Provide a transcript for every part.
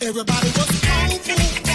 Everybody was kung fu.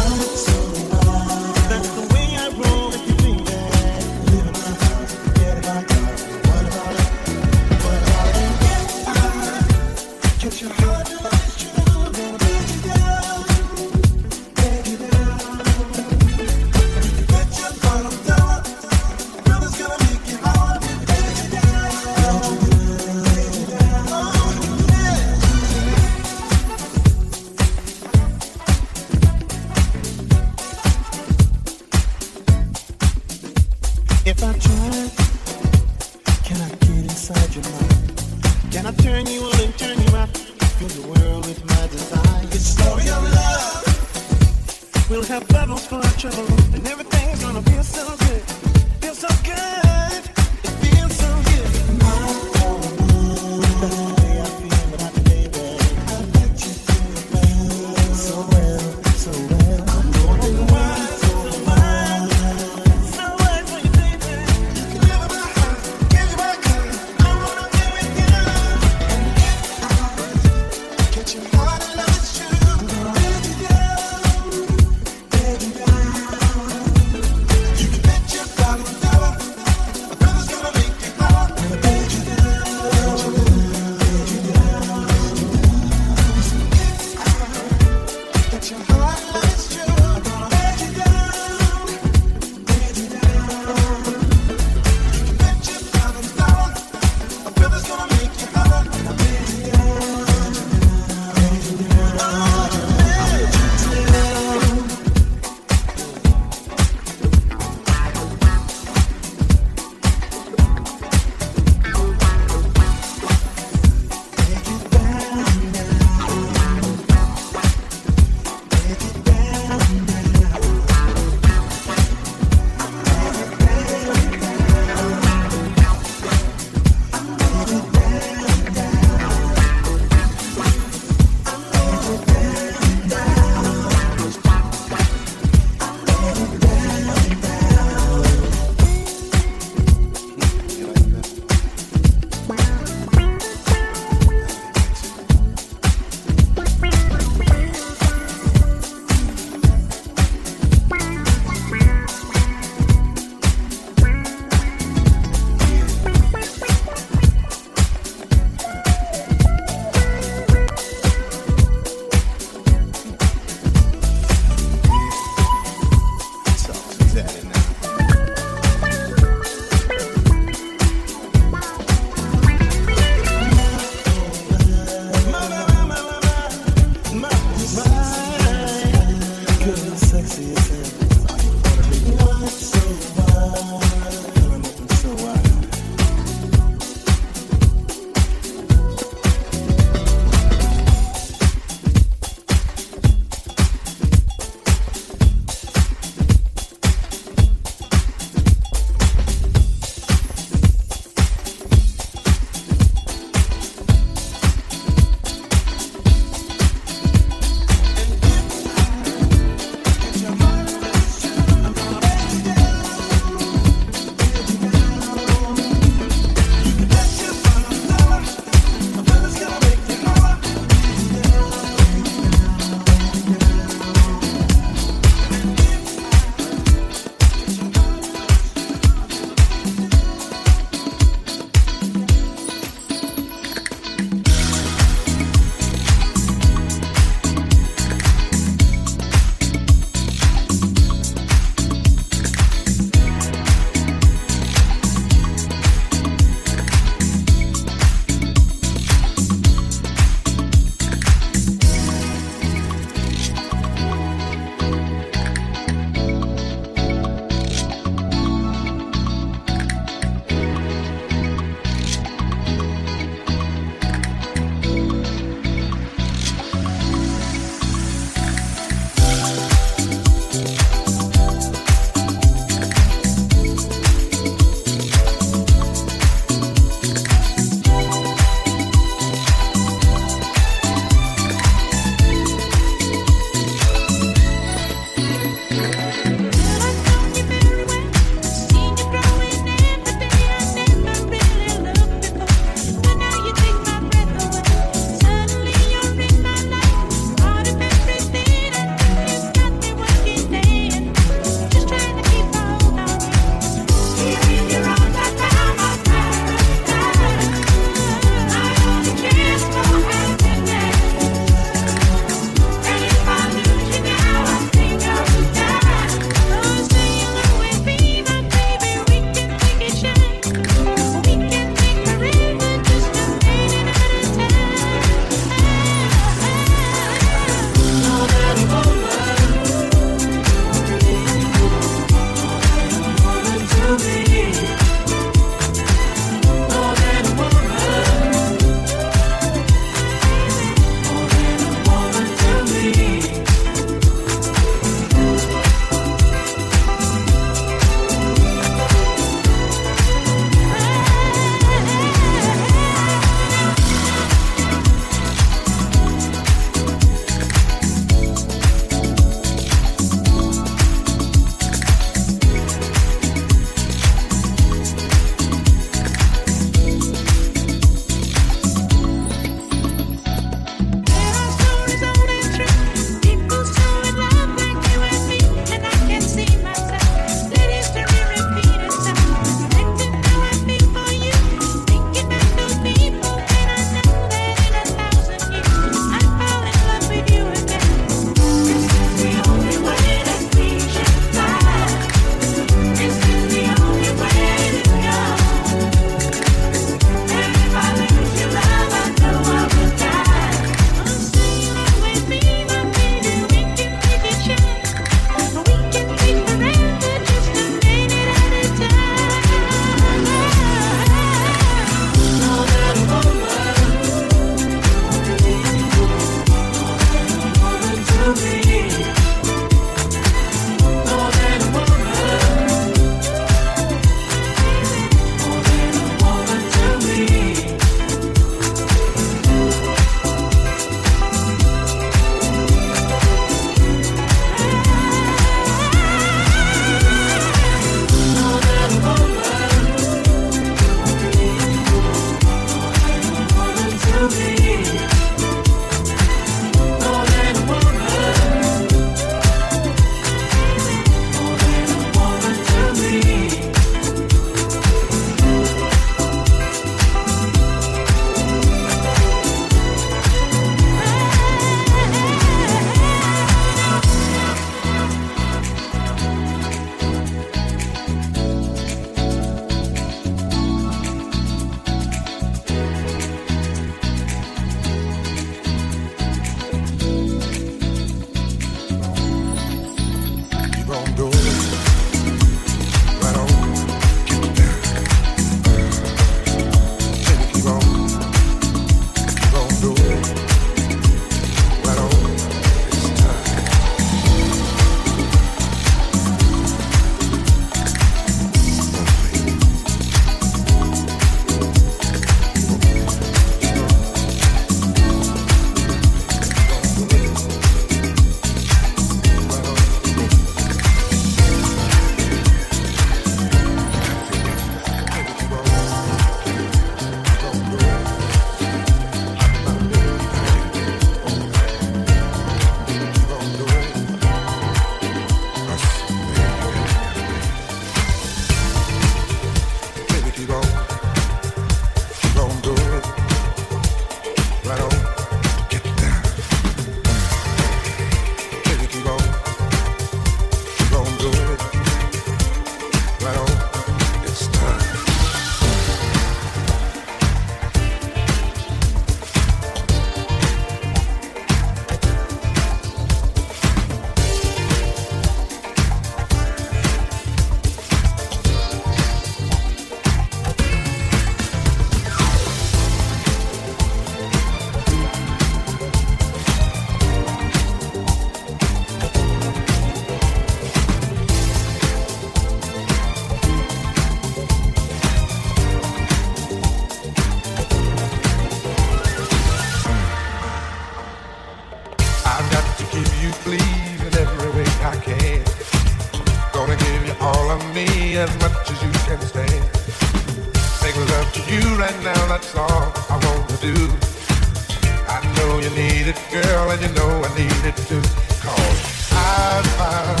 Girl, and you know I need it too. Cause I found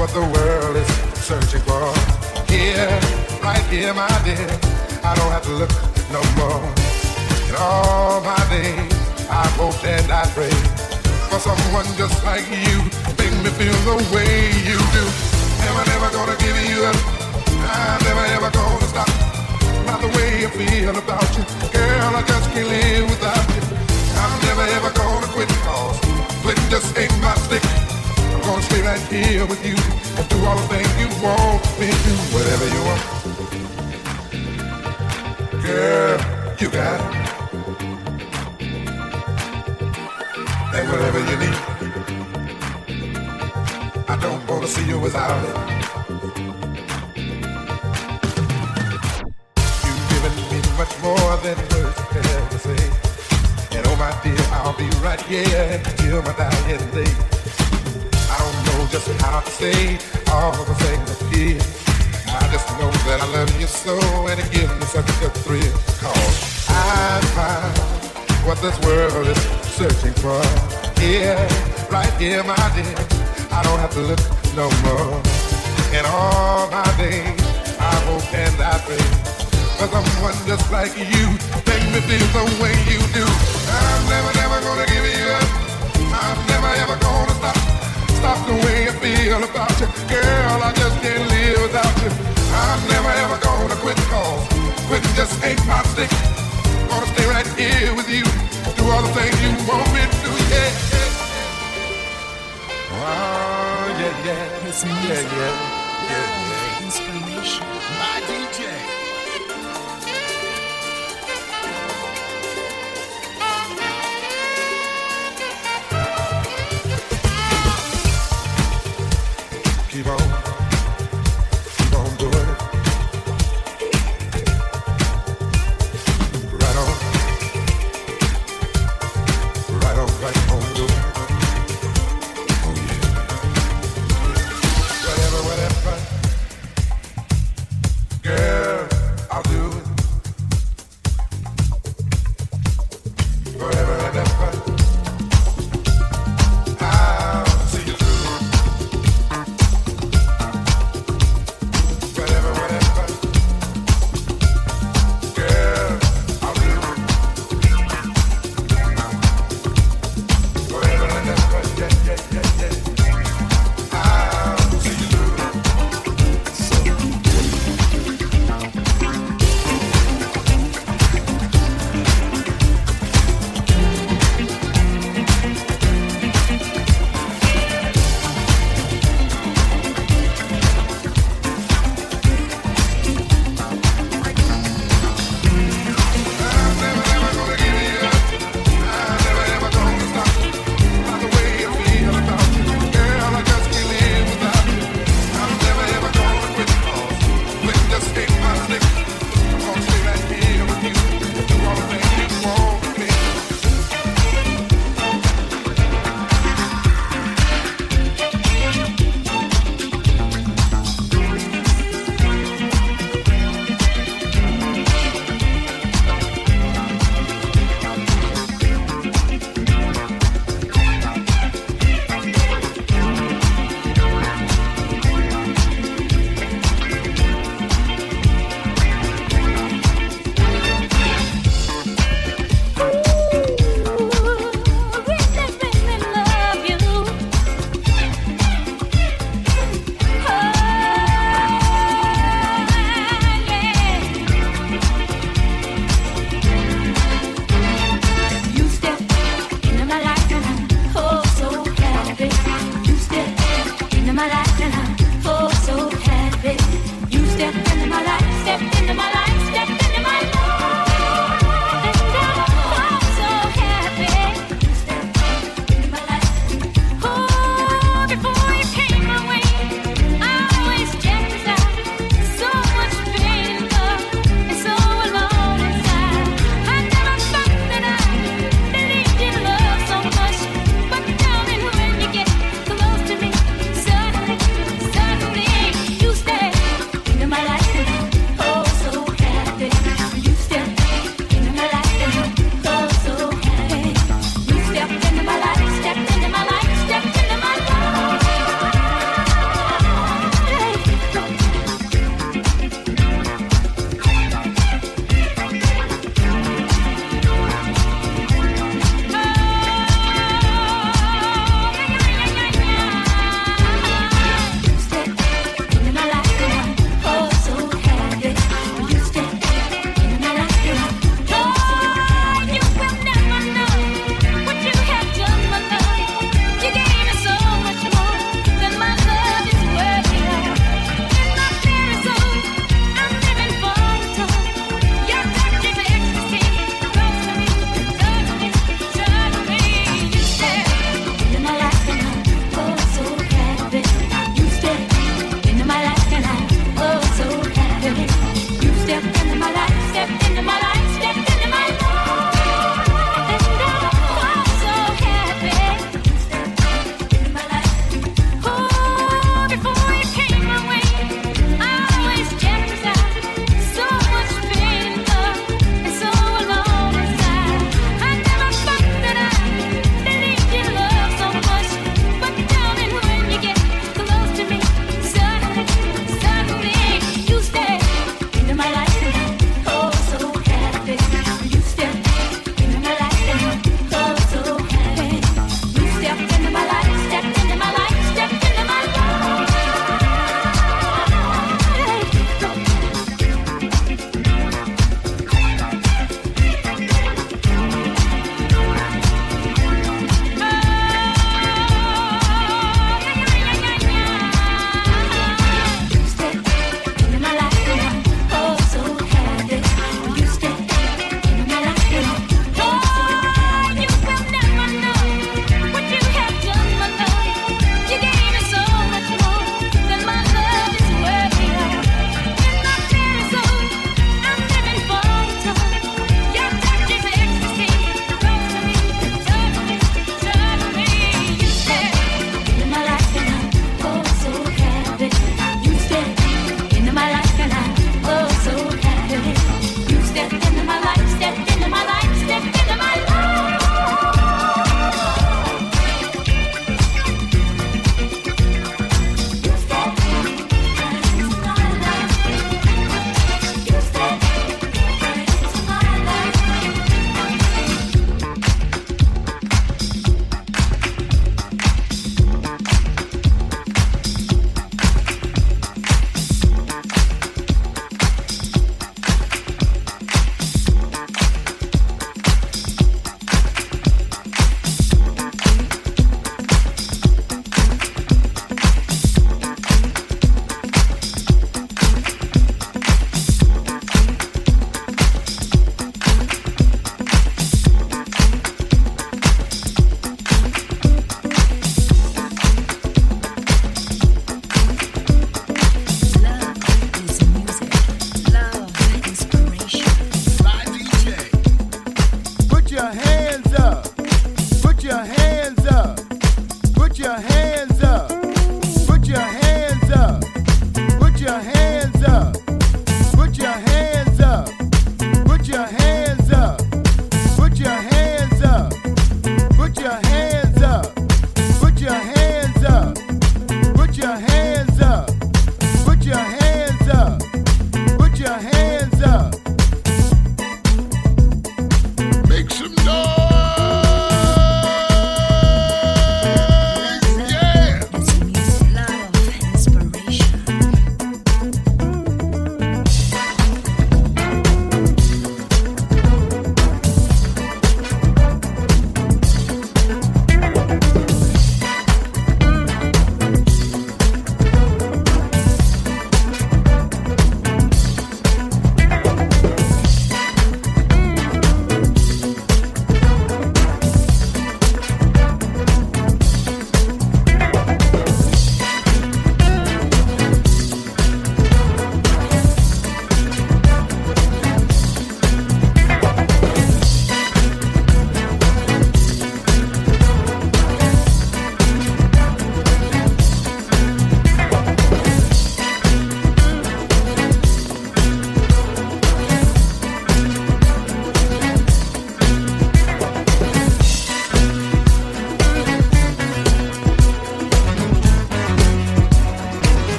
what the world is searching for. Here, right here, my dear. I don't have to look no more. In all my days, I hope and I pray for someone just like you. Make me feel the way you do. Never, never gonna give you up. I'm never, ever gonna stop. Not the way I feel about you. Girl, I just can't live without never, ever gonna quit cause quitting just ain't my stick. I'm gonna stay right here with you and do all the things you want me to. Whatever you want. Girl, you got it. And whatever you need. I don't wanna see you without it. You've given me much more than words. Dear, I'll be right here until my dying day. I don't know just how to say all the things I feel. I just know that I love you so and it gives me such a thrill. Cause I found what this world is searching for. Here, right here, my dear. I don't have to look no more. In all my days, I hope and I pray for someone just like you. Make me feel the way you do. I'm never, never gonna give you up. I'm never, ever gonna stop. Stop the way I feel about you. Girl, I just can't live without you. I'm never, ever gonna quit cause quitting just ain't my stick. Gonna stay right here with you. Do all the things you want me to yeah. Oh, yeah, yeah. Yeah, yeah. Yeah, yeah. inspiration. My DJ.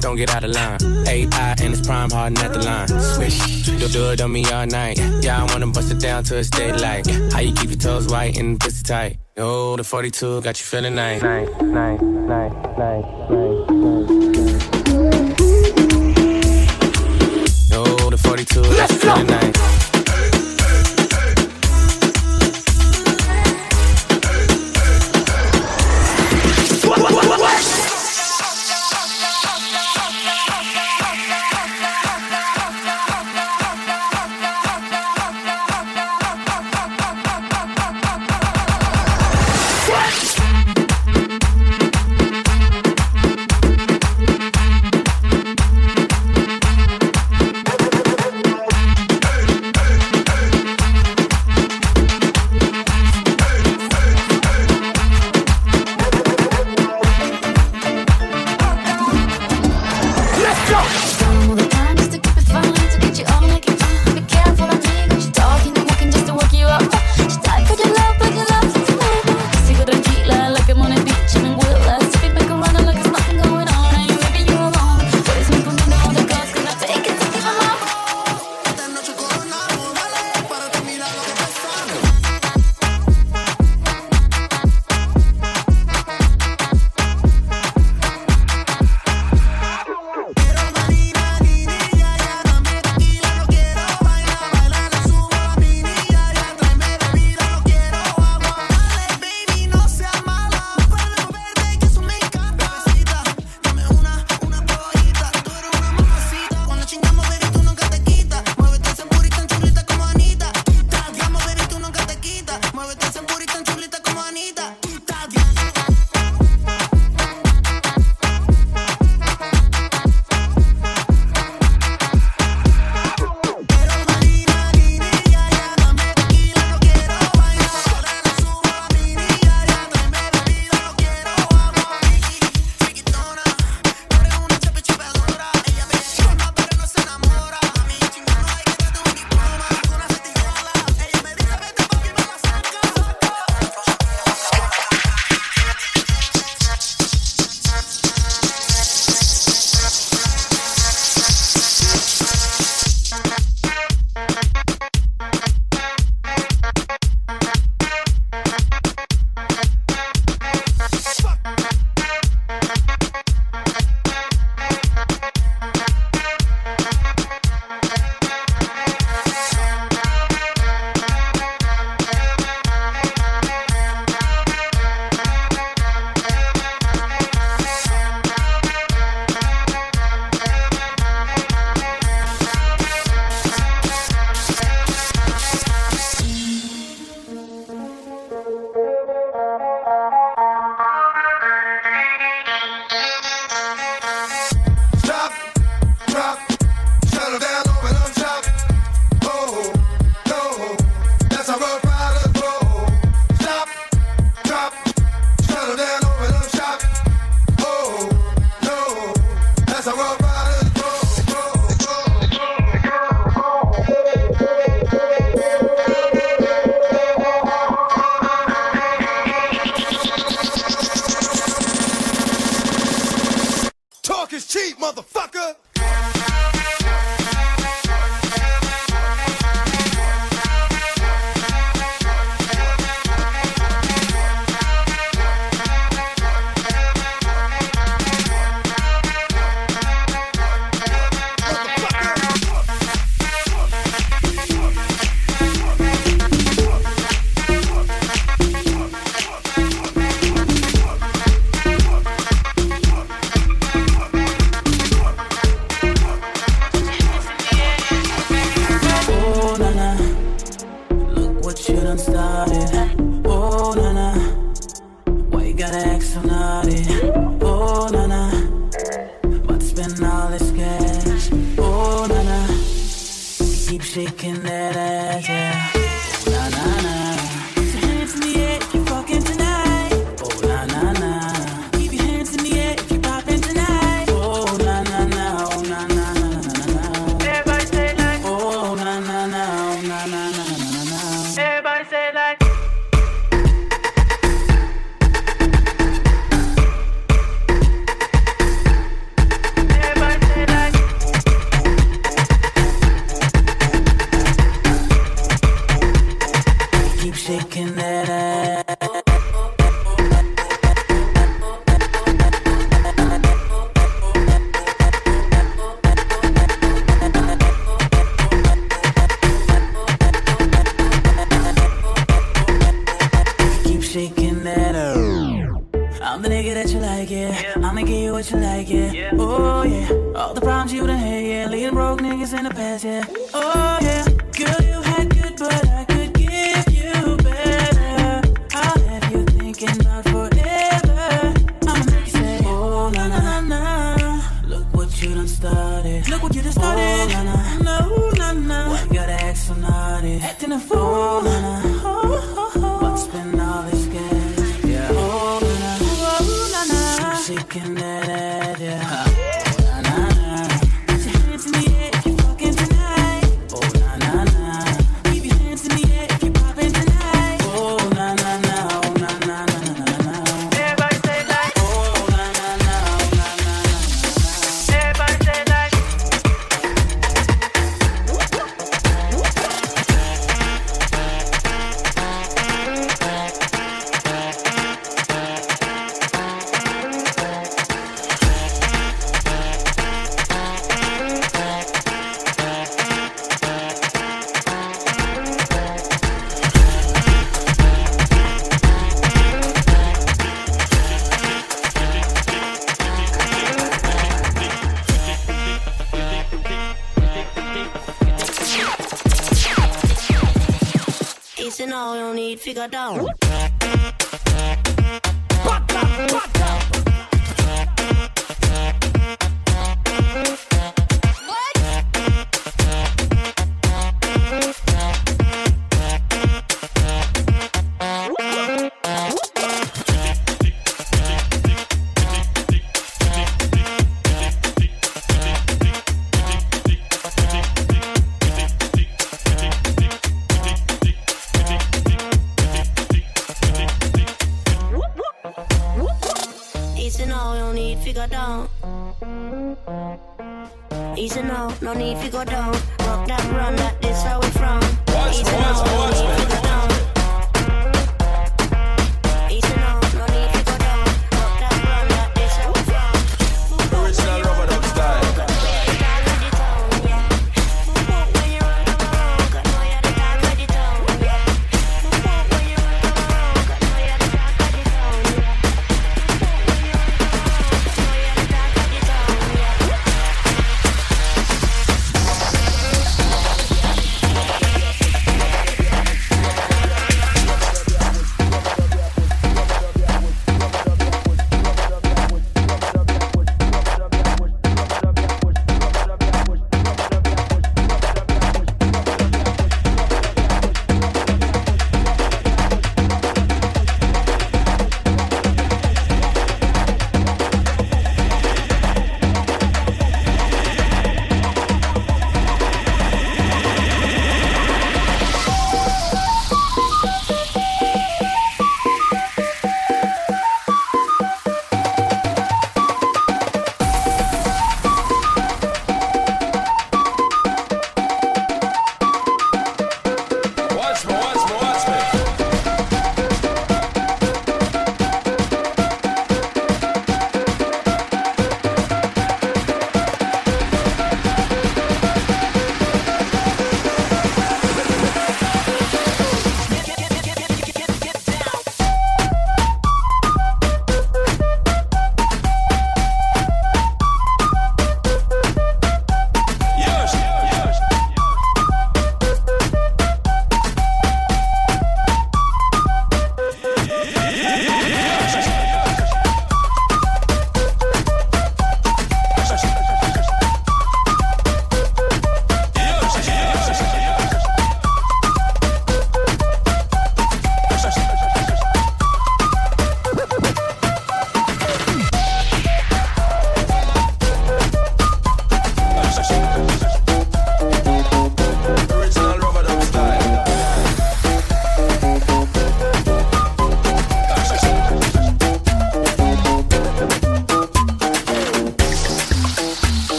But don't get out of line. AI and it's prime hard at the line. Swish, do, do it on me all night. Yeah, I wanna bust it down to a state like. How you keep your toes white and pussy tight? Yo, the 42 got you feeling nice. Nice, nice, nice, nice, nice, nice. Yo, the 42 got you feeling nice.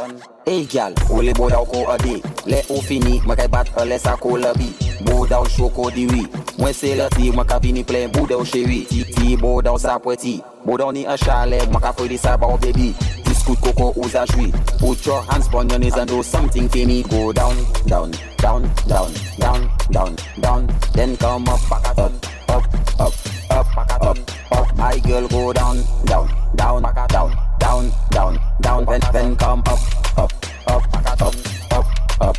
Satan Hey gal, ou ole bodaw ko ade Le ou fini, mwen kay bat ale sa kol abi Bodaw choko diwi Mwen se la ti, mwen ka vini plen bodaw chewi Ti ti bodaw sa pweti Bodaw ni an chale, mwen ka fwede sa ba ou bebi. Diskout koko ou za jwi Put your hands pon your knees and do something fini Go down, down, down, down, down, down, down. Then come up, back up, up, up, up, up, up. My girl go down, down, down, down down, down, down Then, then come up, up, up, up, up, up, up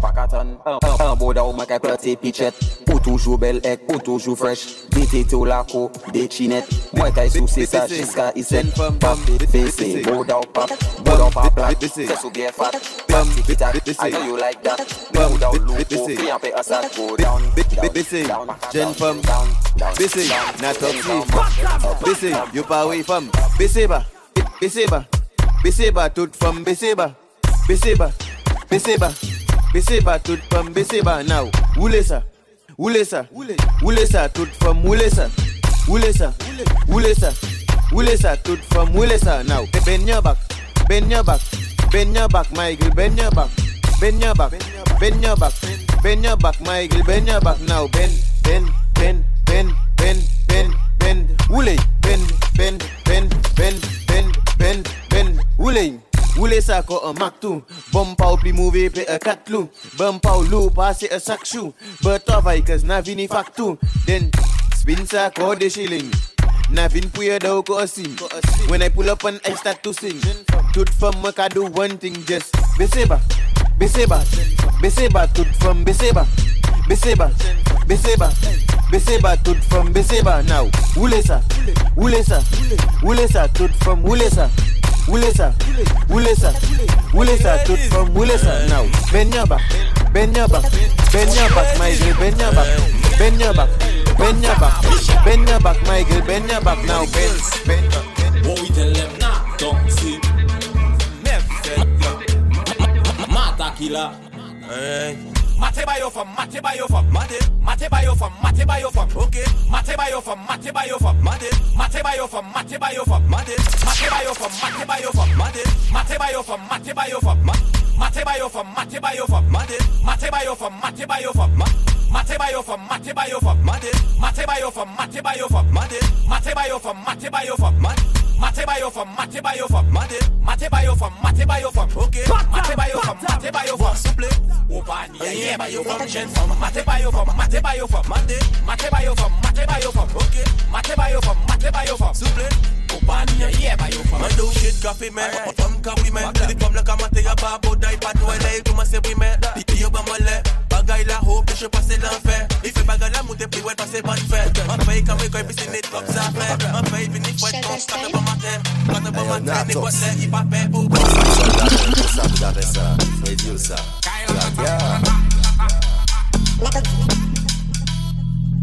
Pakaton Un, uh, un, uh, un uh, boda ou mwen kay plante pichet Ou toujou bel ek, ou toujou fresh. Dite tou la ko, de chinet Mwen kay sou se sa jiska isen Pap, fese, boda ou pap Boda ou pap plat, se sou bien fat Pam, tikitak, I know you like that. Boda ou lupo, fi an pe asat Go down, down, Bese, down jen fam down, down Bese, down, na top then si come up, Bese, yo pa wey fam Bese ba, bese ba Bese ba tout fam, bese ba Bese ba, bese ba Bese ba tout fam, bese ba now Oule sa, oule sa Oule sa tout fam, oule sa Oule sa, oule sa Oule sa tout fam, oule sa now Bend your back, bend your back Bend your back my girl, bend your back Bend your back, bend your back Bend your back my girl, bend your back. Now Bend, bend, bend, bend, bend, bend, bend Oule, bend, bend, bend, bend, bend, bend, bend Oule Oule sa ko un mak tou Bom pa ou pli mouve pe e pa ou chou But na vini fak tou Den spin sa ko shilling Nothing weird though, cause see. When I pull up and I start to sing. Toot from work, I do one thing just. Beseba, Beseba, Beseba, toot from Beseba. Beseba, Beseba, Beseba, toot from Beseba. Now, Ulesa, Ulesa, Ulesa, toot from Ulesa. Wulesa, Wulesa, Wulesa, tout from Wulesa now. Benyaba, Benyaba, Benyaba, my girl, Benyaba, Benyaba. back. Bend your back, bend your back, my girl, bend your back now, bend, bend. we tell them now, don't see. Mata killer. Mate bayo from, mate bayo from, mate, mate bayo from, mate bayo from, okay, mate bayo from, mate bayo from, mate, mate bayo from, mate bayo from, mate, mate bayo from, mate bayo from, mate, mate bayo from, mate bayo from, mate bayo from, mate bayo from, mate, mate bayo from, mate bayo from, mate bayo from, mate bayo from, mate, mate bayo from, mate bayo from, mate, mate bayo from, mate bayo from, mate. Mate bayo from, mate bayo from, mate, mate bayo from, mate bayo from, okay, mate bayo from, mate bayo from, souple, Mate ba yo fam, jen fam. Mate ba yo fam, mate ba yo fam. Mate, mate ba yo mate ba yo fam. Ok, mate ba yo fam, mate ba yo fam. Souple opani, yeah, bayo from. Man do shit coffee man, femme ka oui man. Di femme la ka mate ya babo dai pat nou ele Tout man se oui man, di yo ba mole Bagay la ho, pe je passe l'enfer Il fait bagay la moute puis ouais passe bonne fête Man paye comme école puis c'est net comme ça fait Man paye vini fouette ton quand bon matin Quand bon matin, ni quoi c'est, il pas paix pour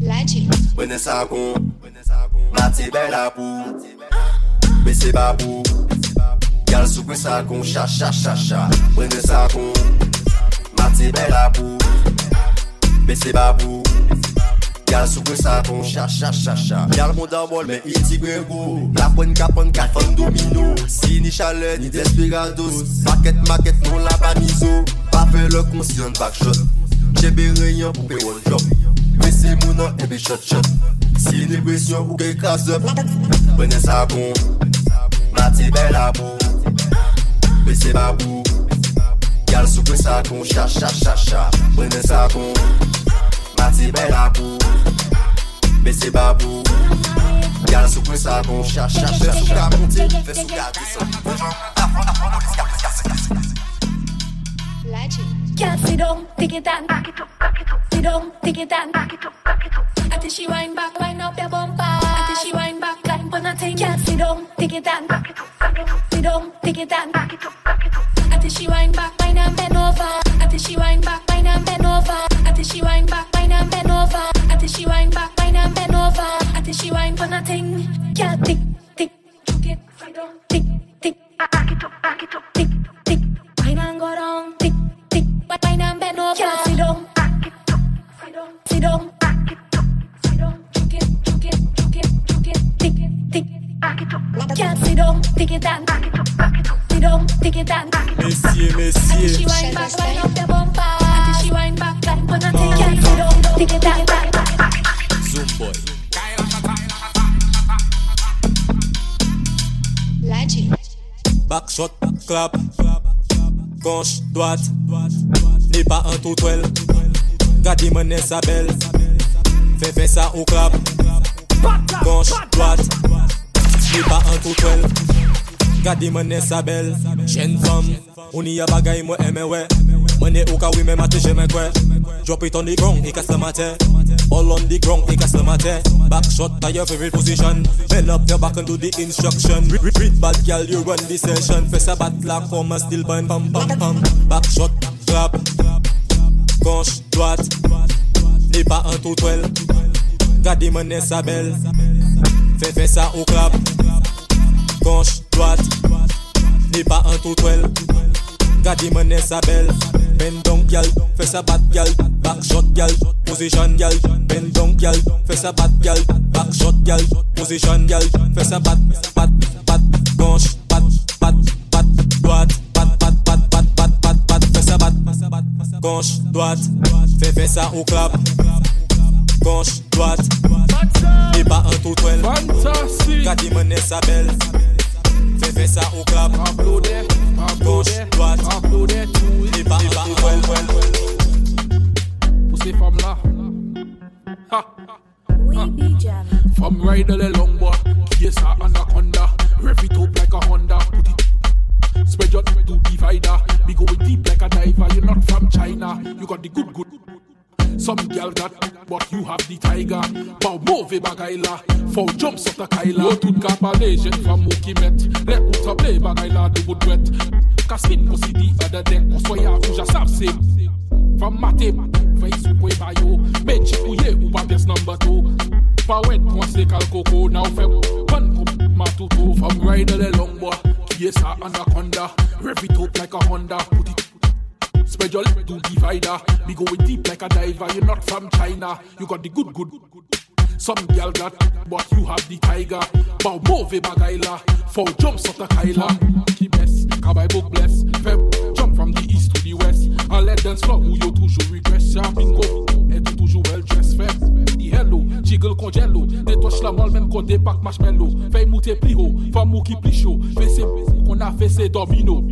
Laji Wene sakon Mati bela pou Bese babou Gal sou kwen sakon Cha cha cha cha. Mwenen sa kon Mati bela pou Bese babou Gal sou kwen sakon Cha cha cha cha. Gal moun dan bol men iti gwen go La pon kapon kat fon domino. Si ni chale ni desperados Paket maket non la pa miso Pa fe le konsyon bak shot Chebe reyon pou pe one job Vese mounan ebe chot chot. Sinibresyon ou gen klas up Bwene sabon Mati bel abou Vese babou Gal soupe sakon Cha cha cha cha. Bwene sabon Mati bel abou Vese babou Gal soupe sakon Cha cha cha cha. Fè sou ka monte Fè sou ka desan Afro afro Afro afro Afro afro Afro afro Afro afro Afro afro Can't sit down, take it down, back it up, back it up. Sit down, take it down, back it up, back it up. Until she wind back, wind up your bumper. Until she wind back, climb on a thing. Can't sit down, take it down, back it up, back it up. Sit down, take it down, back it up, back it up. Until she wind back, wind and bend over. Until she wind back, wind and bend over. Until she wind back, wind and bend over. Until she wind back, wind and bend over. Until she wind on a thing. Tick, and bend over. Can't sit down, back it up, sit down, sit down, back it up, sit down, took it, took it, took it, took it, tick, tick, back it up. Can't sit tick it down, back it up, back it up, sit tick it down, back it up. Messieurs, she wind back, wind up your bumper. Until she wind back, climb on a thing. Can't sit down, tick it down, back it up. Zoom boy. Back shot, clap. Gauche, droite. Ni pa an tou twel. Gade mene sa bel. Fè fè sa ou klap. Gansh, doat. Ni pa an tou twel. Gade mene sa bel. Jen fam. Ou ni ya bagay mwen eme we. Mene ou ka wime mate jemen kwe. Dropi ton di gong i kase mate All on the ground, casse le matin. Back shot to your favorite position. Bend up your back and do the instruction. Read bad girl, you run the session. Fais ça bat la comme un steel bun, pam pam pam. Back shot, clap. Gauche, droite. N'est pas un tout twel. Gardez mon sa belle. Fais fais ça au clap. Gauche, droite. N'est pas un tout twel. Gardez mon sa belle. Bend down, gal. Fais ça bat, gal. Back shot, gal. Position, gal. Bend down, gal. Fais ça bat, gal. Back shot, gal. Position, gal. Fais ça bat, bat, bat. Gauche, bat, bat, bat. Droite, bat, bat, bat, bat, bat, bat, bat. Fais ça bat, gauche, droite. Fais, fais ça au clap. Gauche, droite. N'est pas un tout twel. Gardez mon sa belle. Fais, fais ça au clap. Gauche, droite. N'est pas un tout twel. Pour ces femmes-là. Ha. Ha. From rider the long boy, qui est ça anaconda. Rev it up like a Honda. Put it, spread your neck to divider. Be going deep like a diver. You're not from China. You got the good good. Some girl got, but you have the tiger. Bow move bagay la, for jumps of the kaila. Yo tout kapade, jet from Mookie Met. Let out a play bagay la, de wood wet. Kasmin go see the other deck, soya ou ja sav se. From Mate, face ou kwe bayo. Benchi ou ye ou pa pièce number two. Pa wet, kon se kal koko, now fe pan ko matutu. From rider the long boy, qui est ça anaconda. Rev it up like a Honda, put it Spread your leg to divider. Me going deep like a diver. You're not from China. You got the good, good. Some girl got, but you have the tiger. Bow move bagaila. Four jumps of the Kyla. Qui bless, Kabay book bless. Feb, jump from the east to the west. And let dance floor où yo toujours regress. Sharp bingo, et tout toujours well dressed. Feb, the hello, jiggle congelo. Détoche la molle même côté pack marshmallow. Fais mouter plus haut, femme qui plus chaud. Fais ces, qu'on a fait ces domino.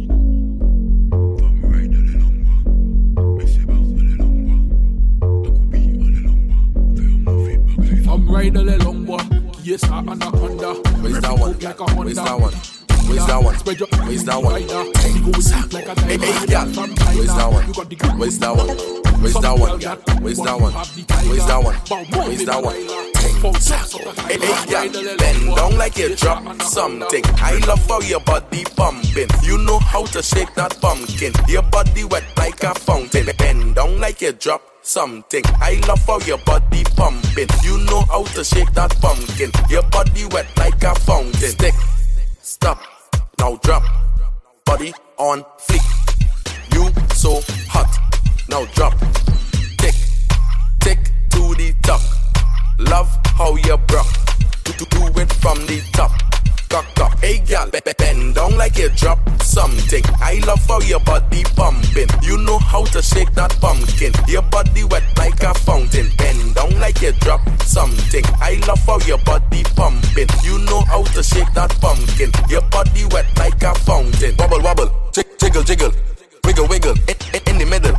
From rider the long boy, qui est anaconda. Where's that one? Like a Where's that one? Where's that one? Spread your Where's that one? Hey, go deep like a Hey, hey, girl. Where's that one? You got the good Where's that one? Where's that one? Where's that one? Where's that one? Where's that one? Hey, hey, girl, bend down like you drop something. I love how your body pumping. You know how to shake that pumpkin. Your body wet like a fountain. Bend down like you drop something. I love how your body pumping. You know how to shake that pumpkin. Your body wet like a fountain. Stick, stop, now drop. Body on fleek. You so hot. Now drop. Tick, tick to the top. Love how you broke. Do, do, do it from the top. Cock up, hey gal, be- be- bend down like you drop something. I love how your body pumping. You know how to shake that pumpkin. Your body wet like a fountain. Bend down like you drop something. I love how your body pumping. You know how to shake that pumpkin. Your body wet like a fountain. Wobble wobble, jiggle jiggle, wiggle wiggle. In, in, in the middle,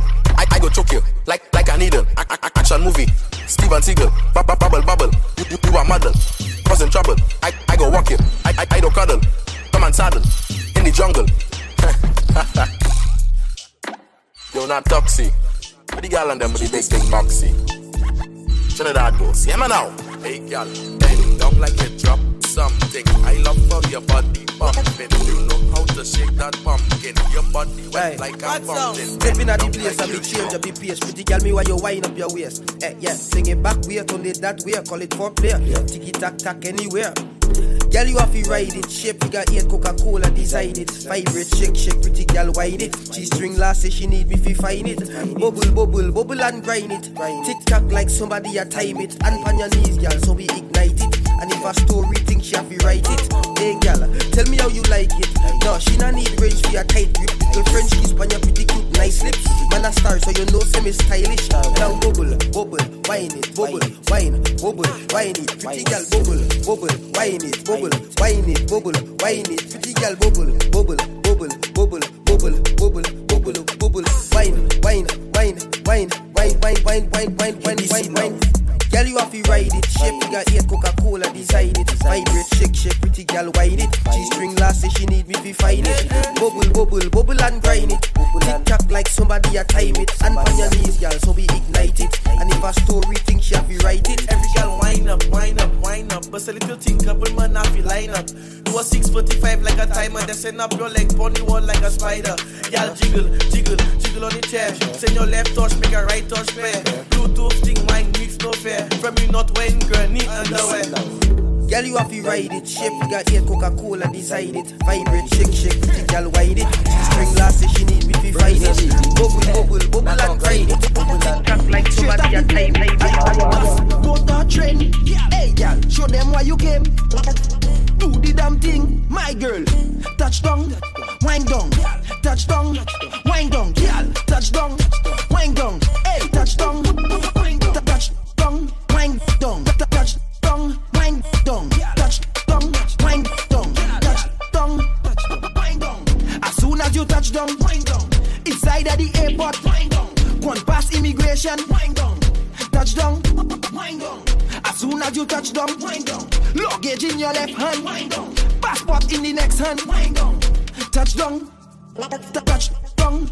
I, go choke you like like a needle. A- a- action movie, Steven Seagal. Bubble bubble bubble, you, you, you a model. Causing trouble, I, I go walk you. I, I, I don't cuddle. Come and saddle in the jungle. Yo, not toxic. But the gal and them with the big thing boxy. Trinidad goes, yeah man now. Hey gal, bend down like you drop something. I love how your body pumping. You know how to shake that pumpkin. Your body wet like a fountain. Stepping at the place and me change up the pace. Pretty girl, me why you wind up your waist. Eh, yeah, sing it back way, turn it that way. Call it for play. Tiki tack tack anywhere. Girl, you have to ride it. Shape figure eight, Coca-Cola design it. Vibrate, shake, shake, pretty girl, wine it. She string last say she need me fi find it. Bubble, bubble, bubble and grind it. Tick tock like somebody a time it. And on your knees, girl, so we ignite it. If a story think she have to write it. Hey, girl, tell me how you like it. No, she not need range for your tight grip. Little French kiss on your pretty cute, nice lips. Man a star, so you know semi stylish. Now bubble, bubble, wine it, bubble, wine, bubble, wine it. Pretty girl, bubble, bubble, wine it, bubble, wine it, bubble, wine it. Pretty girl, bubble, bubble, bubble, bubble, bubble, bubble, bubble, bubble, wine, wine, wine, wine, wine, wine, wine, wine, wine, wine, wine. Girl, you have to ride it. Shape figure eight, Coca-Cola design it. Vibrate, shake, shake, pretty girl, wine it. She string last say she need me to find it. Bubble, bubble, bubble and grind it. Tick tock like somebody a time it. And on your knees, girl, so we ignite it. And if a story think she have to write it. Every girl wind up, wind up, wind up. But a little thing, couple man have you line up. Do a 645 like a timer, then send up your leg on the wall like a spider. Girl jiggle, jiggle, jiggle on the chair. Send your left touch, make a right touch pair. Bluetooth thing, wine mix no fair. From you not wearing girl, need underwear. Girl, you have to ride it. Shape figure eight, Coca-Cola design it. Vibrate, shake, shake, pretty girl, wine it. She string last she need me to find it. Bubble, bubble, bubble and grind it. Bubble and crack like somebody a time it. Go to trend. Hey, girl, show them why you came. Do the damn thing, my girl. Touch down, wind down. Touch down, wind down. Girl, touch down, wind down. Hey, touch wind down. Touch down. Touch down, wind down. Touch down, wind down. As soon as you touch down. Inside of the airport, wind down. Pass immigration, wind. As soon as you touch down. Luggage in your left hand. Passport in the next hand, wind down. Touch down. Touch down,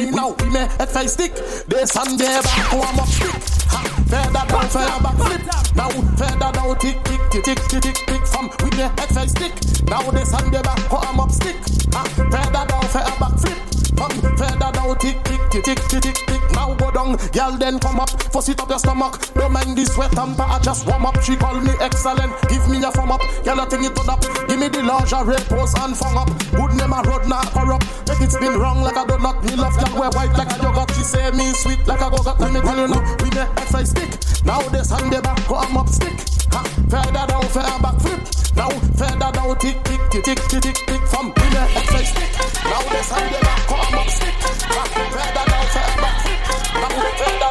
a d'ain now, oui mais elle fait stick. Descend des bas, on a mon stick. Ha, fais da down, fais un backflip. Now, da down, tick, tick, tick, tick, tick, tick, tick, from, oui mais elle fait stick. Now, descend des bas, on a mon stick. Ha, fais da down, fais un backflip. Fais da down, tick, tick, tick, tick, tick, tick, tick. Now go down, girl then come up, fuss it up your stomach. Don't mind the sweat and I just warm up. She call me excellent, give me a thumb up. Girl, I think it up. Give me the lingerie, pose and fung up. Good name a road not corrupt. Make it spin wrong like I do not. Me love girl wear white like a yogurt. She say me sweet like a go-got. Let me tell you now, we make FI stick. Now this hand the back, go am up stick. Ha, feather down, feather back flip. Now feather down, tick, tick, tick, tick, tick, tick, tick. From we make stick. Now this hand the back, am up stick. Ha, feather down, feather back flip. Now feather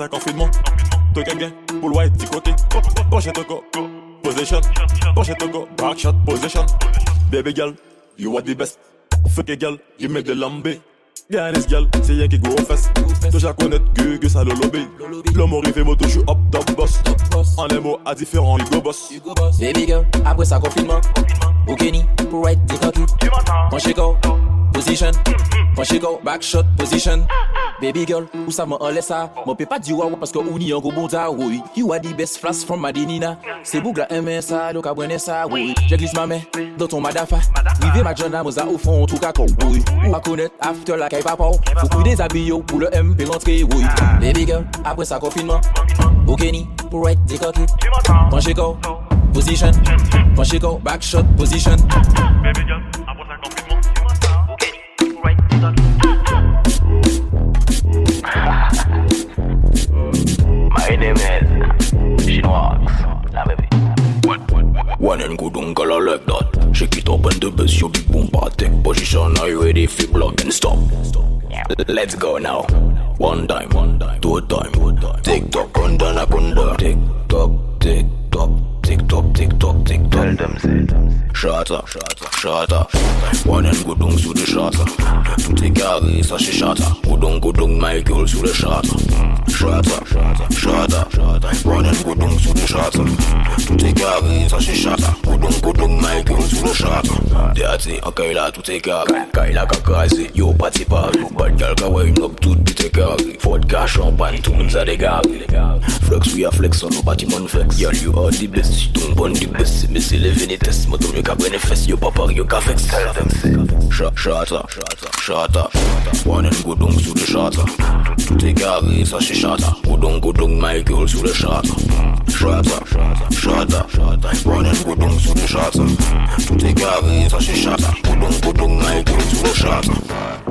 ça confinement. Toi quelqu'un, pour white, du côté. Prochain toco, position. Prochain toco, back shot, position. Baby girl, you are the best. Fuck a girl, you make the lambe. Yeah, this girl, c'est rien qui go aux fesses Déjà connaître Gugu, ça le lobby. L'homme arrivé, moto, je suis up, top boss. En les mots à différents, Hugo boss. Baby girl, après ça confinement. Au Kenny, pour right, des coquilles. Quand je go, position. Penche go, back shot position. Baby girl, ou sa mwen anle sa? Mwen pe pa di wawo paske ou ni yon go bonda woy. You are the best flash from Madenina Se boug la eme sa, do ka bwene sa woy. Je glisse ma men, do ton madafa. Rive ma janda mwen za ou fon tou kako woy. Ou pa konet, after la kay pa pa ou Fou kou dezabiyo pou le M pe rentre woy. Baby girl, apre sa konfinman Okeni, pou right de koki Penche go, position. Penche go, back shot position. Baby girl. My name is Chinois. La baby. One and good like that. Shake it and the best you big boom party. Position are you ready for block and stop? Let's go now. One time, one time, two time. Tick tock, under anaconda. Tick tock, tick tock, tick tock, tick tock, tick tock. Tell them say. Shatter, shatter. One and good dung sous le shatter. Tout est carré, ça c'est shatter. Good dung, good dung, my girl sous le shatter. Shatter, shatter. One and good dung sous le shatter. Tout est carré, ça c'est shatter. Good dung, good dung, my girl sous le shatter. Dirty, ok là, tout est carré. Kaila kakazé, yo party party. Bad girl ka wine up, tout tout est carré. Vodka, champagne, tout le monde a des garés. Flex, we a flex on nos bâtiments flex. Girl, you are the best, tombes bon the best. Mais c'est les vénétesses, moi ton ka benefest, yo pas par yo ka vex. Shata, shata. One and go down sous le shata. Tout est carré, ça c'est shata. Go down, go my girl sous le shata. Shata, shata, One and go down sous le shata. Tout est carré, ça c'est shata. Go down, go my girl sous le shata.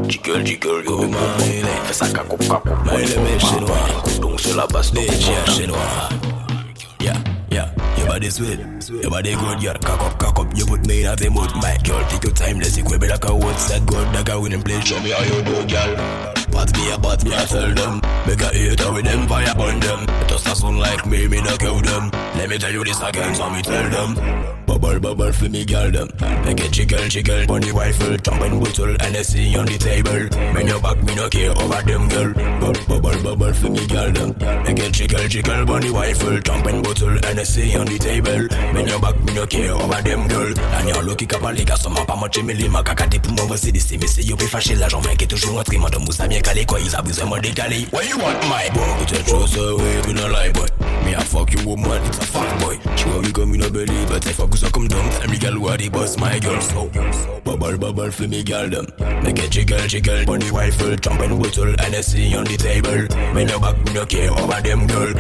Jiggle, jiggle, yo, man. Fais ça kako, kako. My name chinois. Go down sur la base, DJ chinois. Yeah, yeah, your body sweet, your body good, your cock up, cock up, you put me in a mood, my girl, take your time, let's equip it like a what's that good, like a winning play, show me how you do, girl. Pat me a pat me a tell them, make a hater with them, fire burn them, just a son like me, me no kill them, let me tell you this again, so me tell them, bubble, bubble for me, girl, them, make it jiggle, jiggle, bunny rifle, jumping bottle, Hennessy on the table, when your back, me no care over them, girl, bubble, bubble, bubble for me, girl, them, make it jiggle, jiggle, bunny rifle, jumping bottle, Hennessy on the table, when your back, me no care over them, girl, and your lucky kapali, car sama pas moche, mais les macacate pour moi, c'est des mais c'est yo, fâché, l'argent vient qui est toujours entré, madame, vous bien calé, quoi, ils abusent, moi décalé, where you want my boy, put your trust away, we no lie, boy, me a fuck you woman, it's a fuck boy, she want me come in a belly, but I fuck so come down, tell me girl, what the boss, my girl, so, bubble, bubble, for me, girl, them, make it jiggle, jiggle, bunny rifle, jumping bottle, Hennessy on the table, when your back, me no care over them, girl,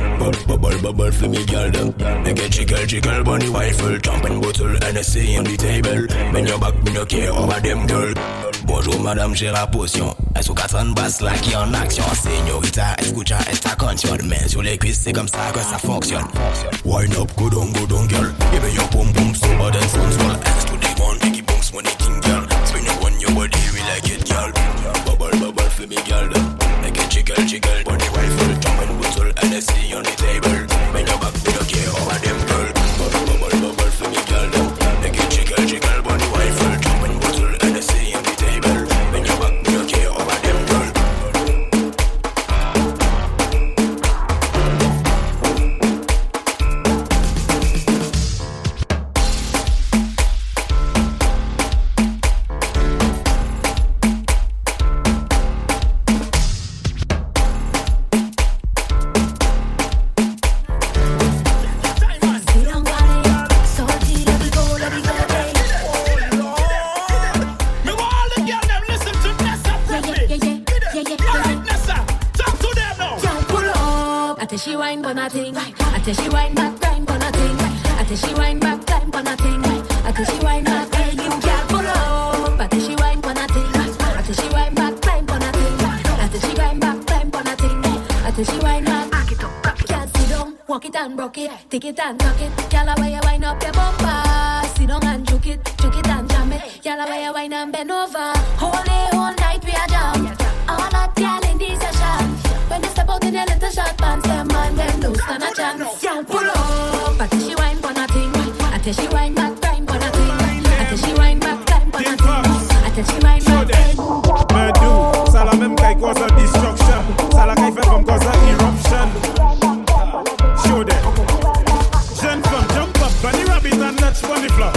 bubble, bubble, for me, girl, them, make it jiggle, jiggle, bunny rifle, jumping bottle, Hennessy on the table, when your back, me no care over them, girl, Bonjour madame, j'ai la potion. Est-ce qu'à train basse là qui en action? Señorita, escucha esta canción. Main sur les cuisses, c'est comme ça que ça fonctionne. Wine up, go down, go down, girl. Give me your boom boom, summer than sounds well. Ass to the one, Biggie Bunks, money king, girl. Spin it on your body, we like it, girl. Bubble, bubble for me, girl. I she wine back time for nothing. I tell she wine back time for nothing. I tell she wine back time. Girl, pull up. I tell she wine for nothing. I tell she wine back time for nothing. I tell she wine back time for nothing. I tell she wine back. Back it up, back it up. Girl, sit down, walk it and rock it, take it and rock it. Girl, why you wine up your bumper? Chance. Girl, pull up. I tell she wine for nothing. I tell she wine back time for nothing. I tell she wine back time for nothing. I tell she wine back time. Me do, ça la même caille cause a destruction. Ça la caille fait comme cause a eruption. Show them. Jeune femme, jump up, bunny rabbit and touch bunny floor.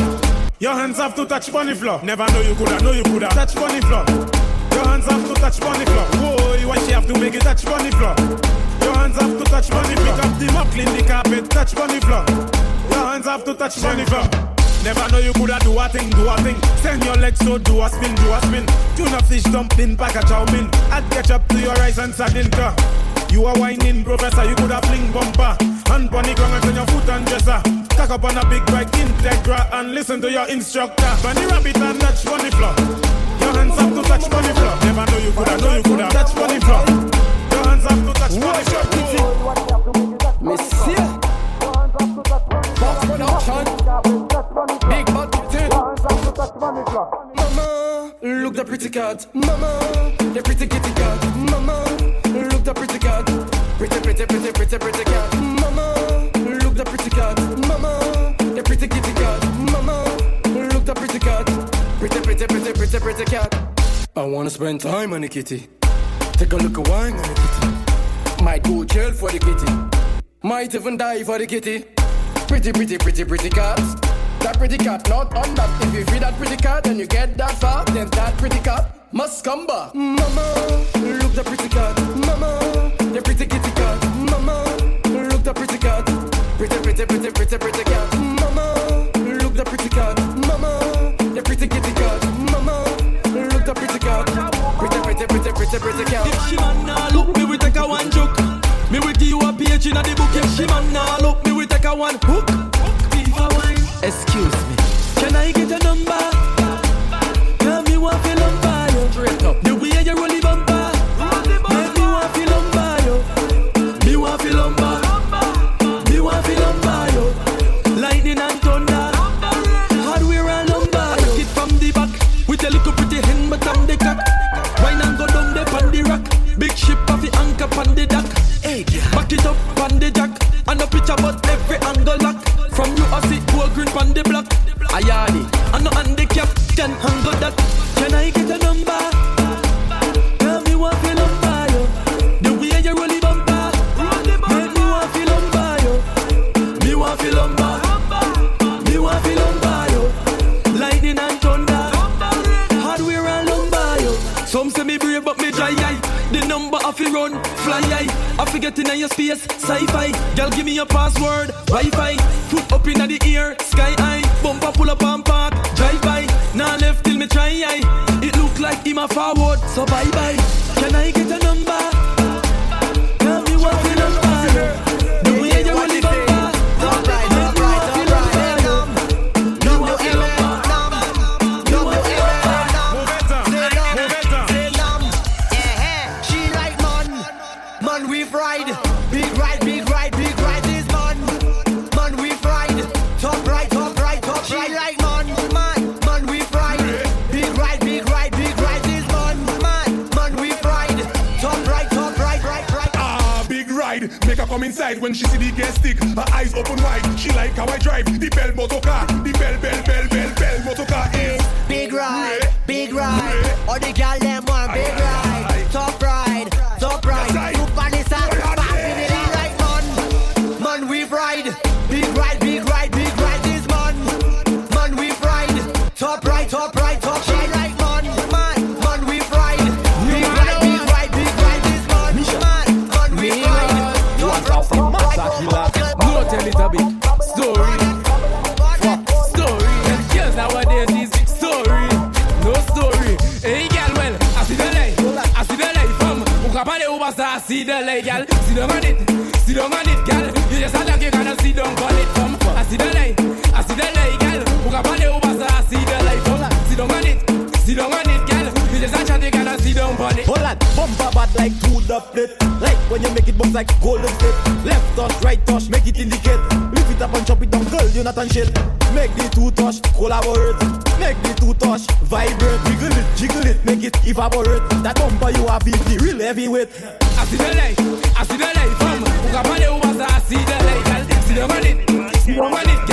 Your hands have to touch bunny floor. Never know you coulda, know you coulda. Touch bunny floor. Your hands have to touch bunny floor. Whoa, why she have to make it touch bunny floor? Hands have to touch floor. Pick up the mop, clean the carpet, touch bunny floor. Your hands have to touch bunny floor. Never know you coulda do a thing, do a thing. Send your legs so do a spin, do a spin. Tuna fish dumpling, pack a chow mein. Add ketchup to your rice and sardine car. You are whining, professor, you coulda fling bumper. Hand on the ground and turn your foot and dresser. Cock up on a big bike, Integra, and listen to your instructor. Bunny rabbit and touch bunny floor. Your hands have to touch bunny floor. Never know you coulda, know you coulda touch bunny floor. Your hands have to touch bunny floor. Big Mama, look the pretty cat. Mama, the pretty kitty cat. Mama, look the pretty cat. Pretty, pretty, pretty, pretty, pretty cat. Mama, look the pretty cat. Mama, the pretty kitty cat. Mama, look the pretty cat. Pretty, pretty, pretty, pretty, pretty cat. I wanna spend time on the kitty. Take a look at wine on kitty. Might go jail for the kitty. Might even die for the kitty. Pretty, pretty, pretty, pretty cat. That pretty cat, not on that. If you feed that pretty cat and you get that far, then that pretty cat must come back. Mama, look the pretty cat. Mama, the pretty kitty cat. Mama, look the pretty cat. Pretty, pretty, pretty, pretty, pretty cat. Mama, look the pretty cat. Pretty, pretty. If she man nah look, me we take a one joke. Me we give you a page in the book. If she man nah look, me we take a one hook. Excuse me. Can I get a number? And Forget in your space sci-fi. Girl give me your password Wi-Fi. Foot up in the ear sky high. Bumper pull up and park drive by. Now left till me try. It look like him a forward so bye bye. Can I get a number? when she see the gas stick. Her eyes open wide. She like how I drive the bell motor car. The bell, bell, bell, bell, bell motor car is big ride, big ride. All the got them want big ride. see the light, gal. Sit down on it, sit down on it, gal. You just a dog, kinda see sit down on it from. I see the light, I see the light, gal. Who got on the Ubasa, I see the light from. Sit down on it, sit down on it, gal. You just a chat, kinda see sit down on it. Hold on, bumper bad like to the plate. Like when you make it bounce like golden plate. Left touch, right touch, make it indicate. Lift it up and chop it Jonathan shit. Make the two touch, collaborate. Make the two touch, vibrate. Jiggle it, jiggle it, make it evaporate. That bumper you have is the real heavyweight. I see the light, I see the light from. Who can find it? Who I see the light? girl. See the money, see the money, girl.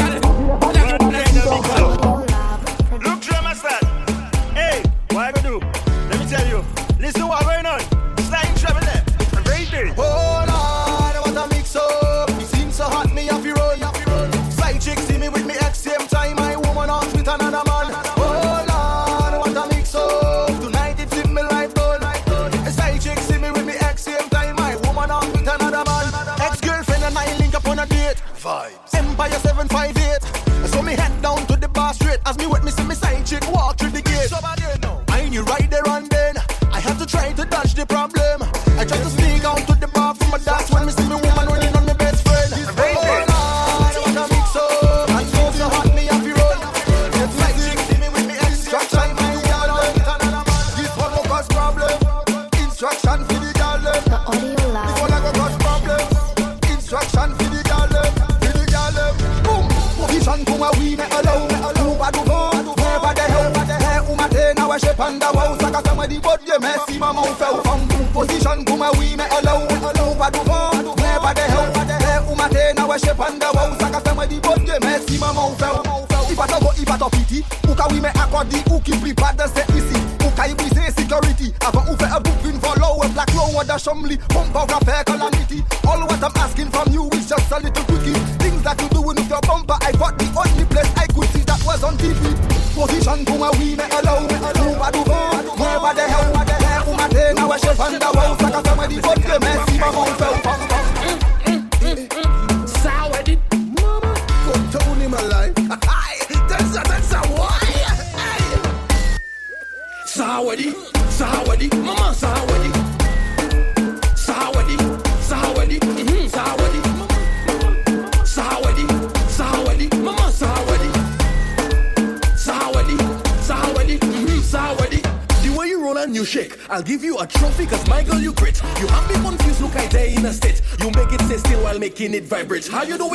vibrates. How you doing?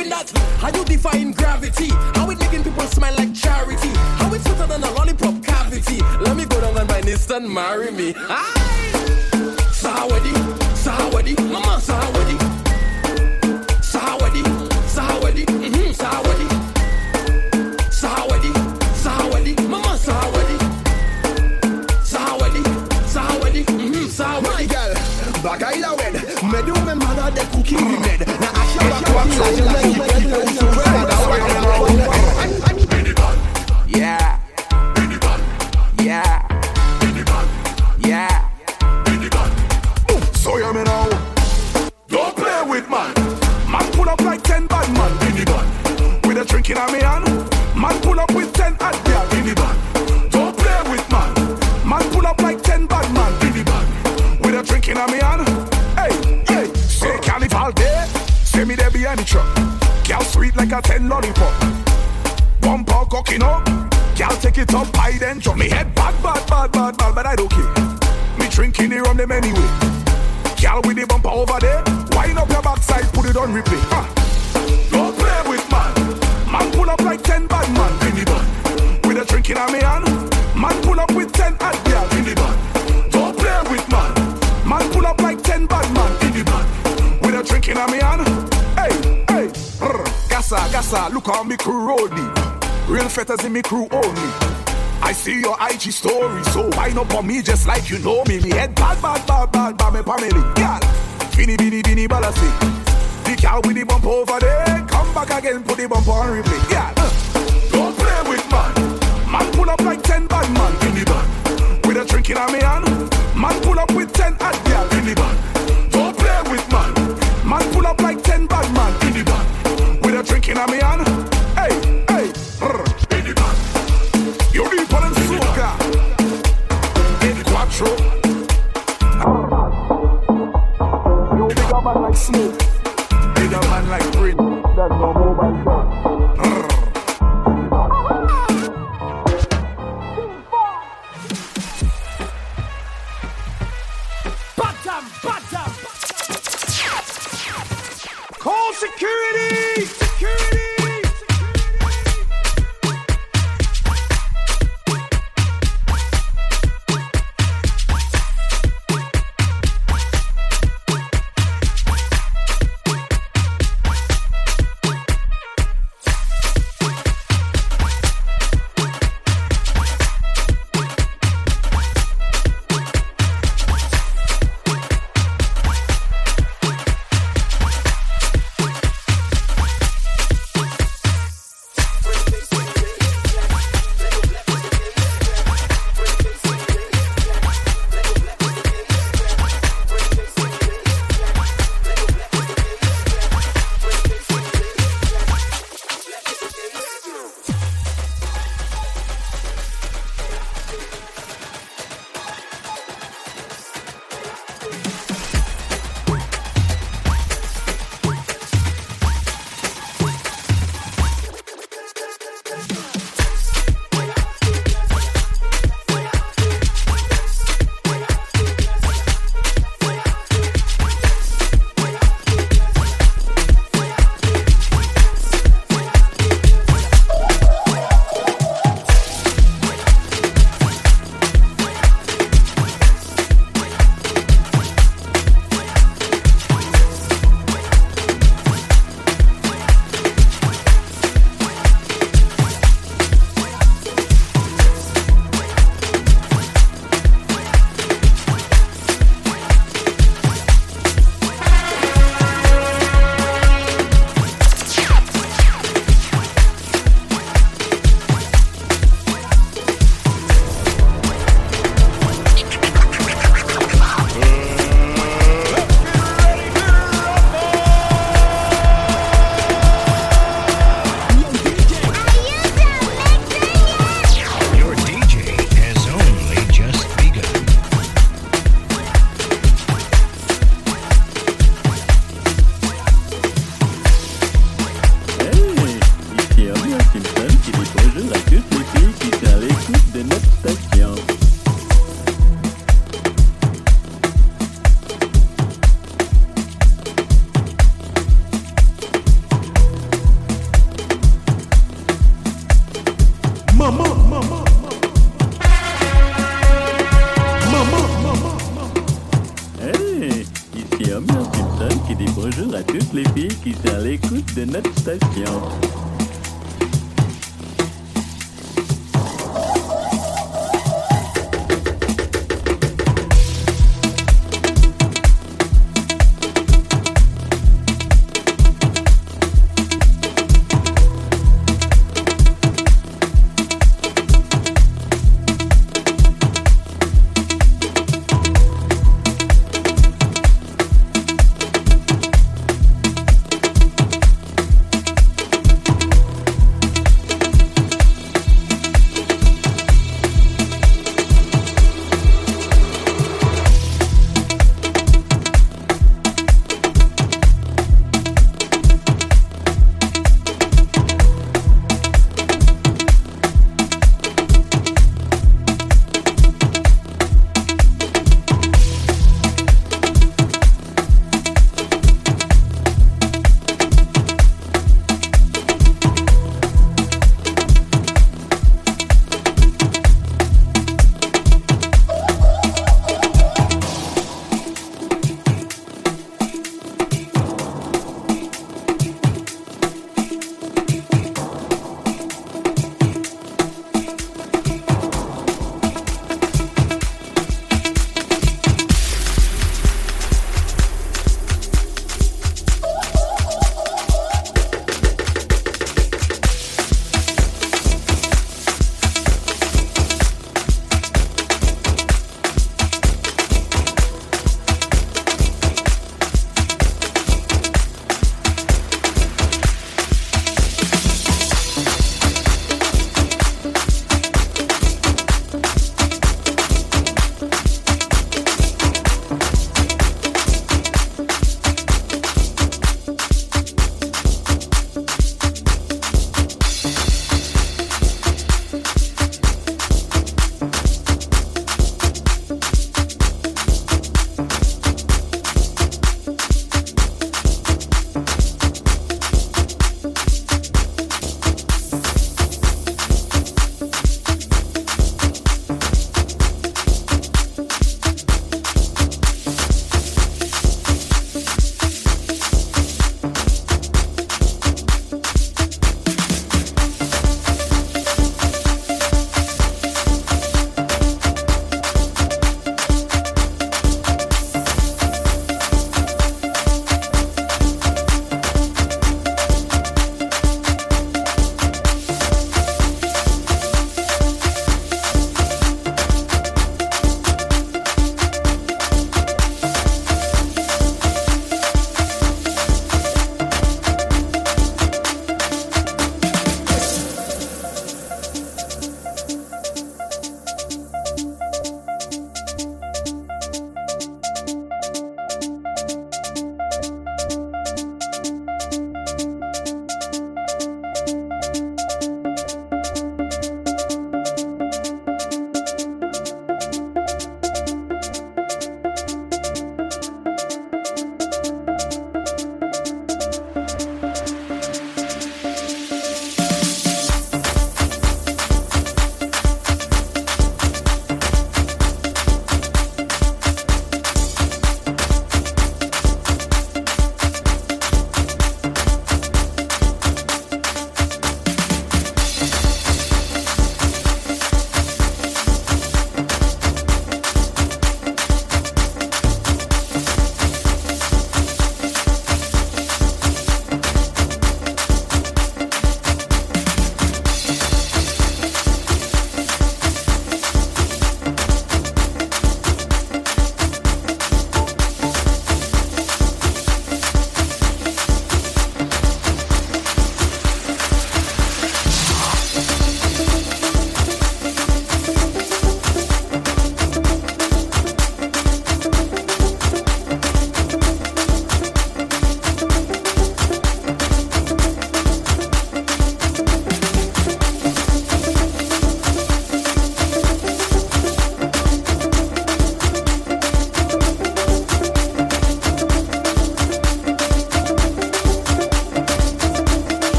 Gucci story. So wind up on me just like you know me. Me head bad, bad, bad, bad, bad, me family. Girl, bini, bini, bini, ballasty. The cow with the bump over there. Come back again, put the bump on replay.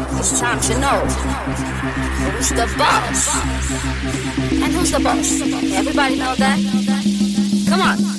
It's time to know who's the boss. And who's the boss? Everybody know that? Come on.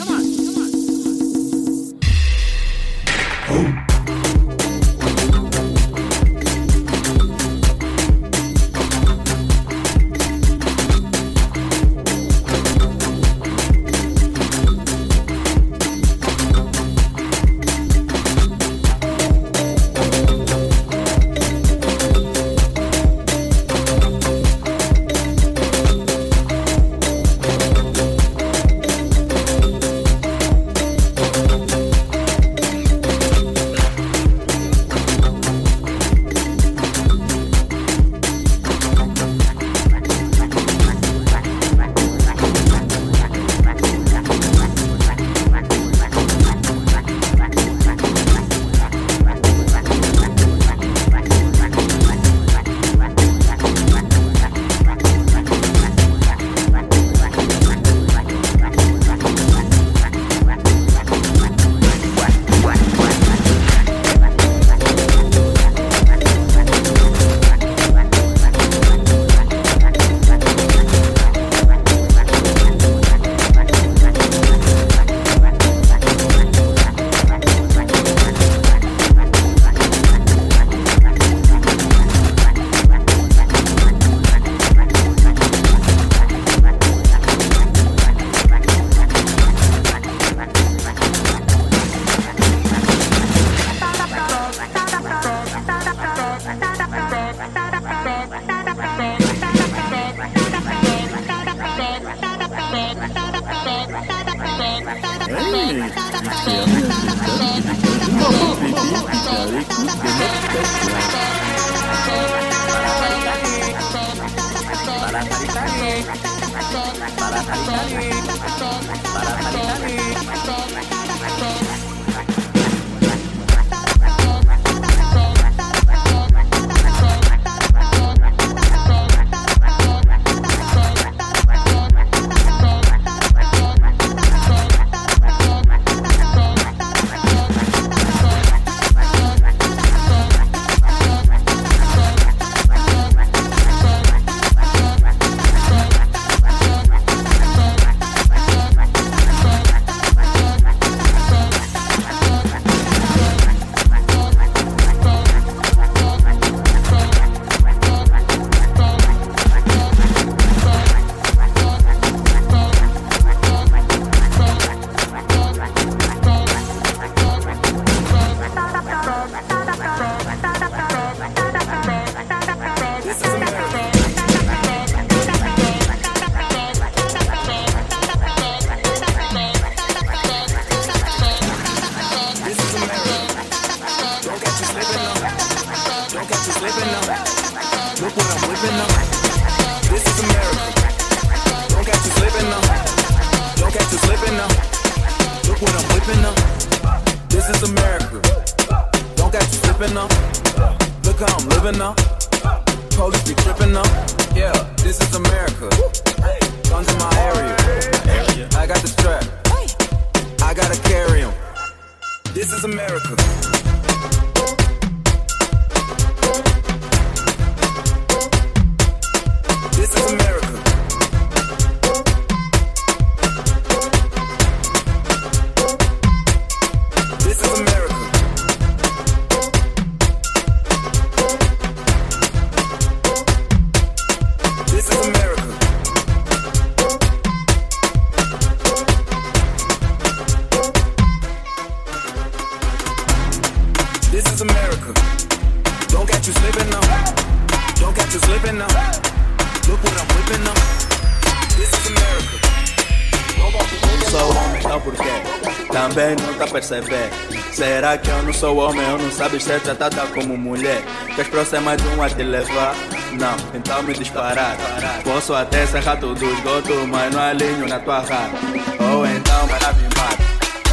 sou homem, eu não sabes ser tratada como mulher. Queres próxima de um a te levar? Não, então me disparar. Posso até ser rato do esgoto, mas não alinho na tua rata. Ou então para me mata,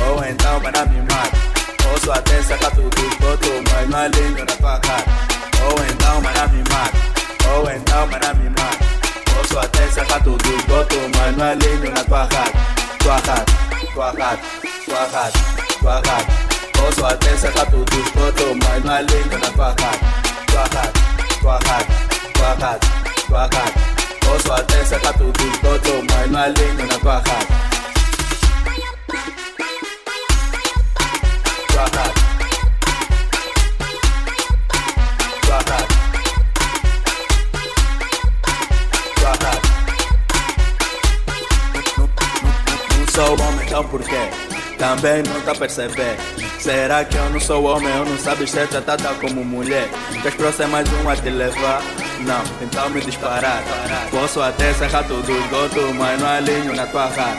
ou então para me mata. Posso até ser rato do esgoto, mas não alinho na tua rata. Ou então para me mata, ou então para me mata. Posso até ser rato do esgoto, mas não alinho na tua rata. Tua rata, tua rata, tua rata, tua rata posso até atenção pra todos quanto mais uma linda na tua cara Tua cara, tua cara, tua cara, tua cara Com sua atenção pra quanto mais na tua cara Tua cara Não sou homem então por quê? Também não tá percebendo Será que eu não sou homem? Eu não sabe ser tratada como mulher? Queres próximo mais um a te levar? Não, então me disparar. Posso até serrar tudo esgoto, mas não alinho na tua cara.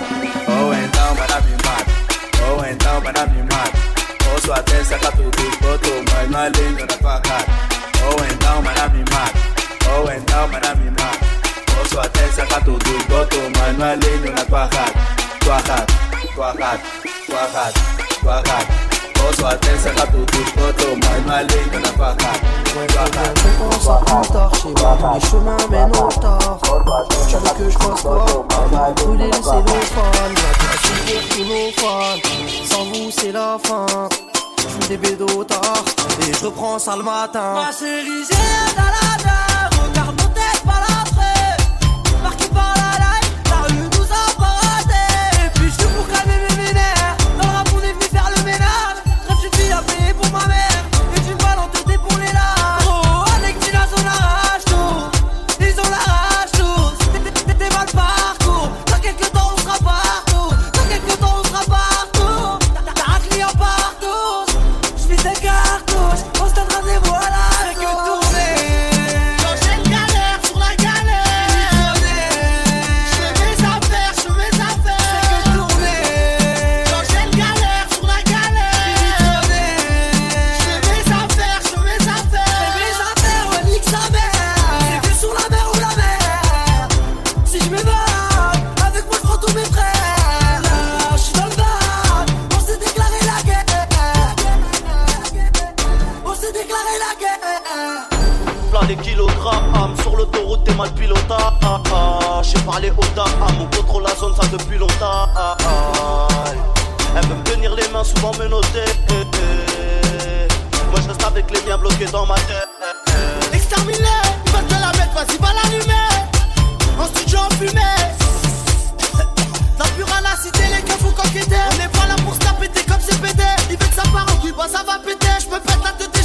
Ou então para me mata. Ou então para me mata. Posso até serrar tudo esgoto, mas não alinho na tua cara. Ou então para me mata. Ou então para me mata. Posso até serrar tudo esgoto, mas não alinho na tua cara. Tua cara, tua cara, tua cara, tua cara. Serrar tudo esgoto, mas não alinho na cara. Tua cara, tua cara, tua cara. Les chemins mènent au tort. Tu veux que je fasse quoi Brûler le cellophane. La pour tous fans. Sans vous, c'est la fin. Je fous des bédos tard. Et je reprends ça le matin. Ma chérie, j'ai la regarde mon tête par l'après. Marqué par la la J'ai parlé au dame, on contrôle la zone ça depuis longtemps Elle veut me tenir les mains souvent me noter Moi je reste avec les miens bloqués dans ma tête Exterminé, ils veulent te la mettre, vas-y, va l'allumer. En studio, en fumée. La pure à la cité, les keufs font coqueter. On n'est pas là pour se la péter comme c'est pété. Il veut que ça part en couille, bah ça va péter. Je me pète la tête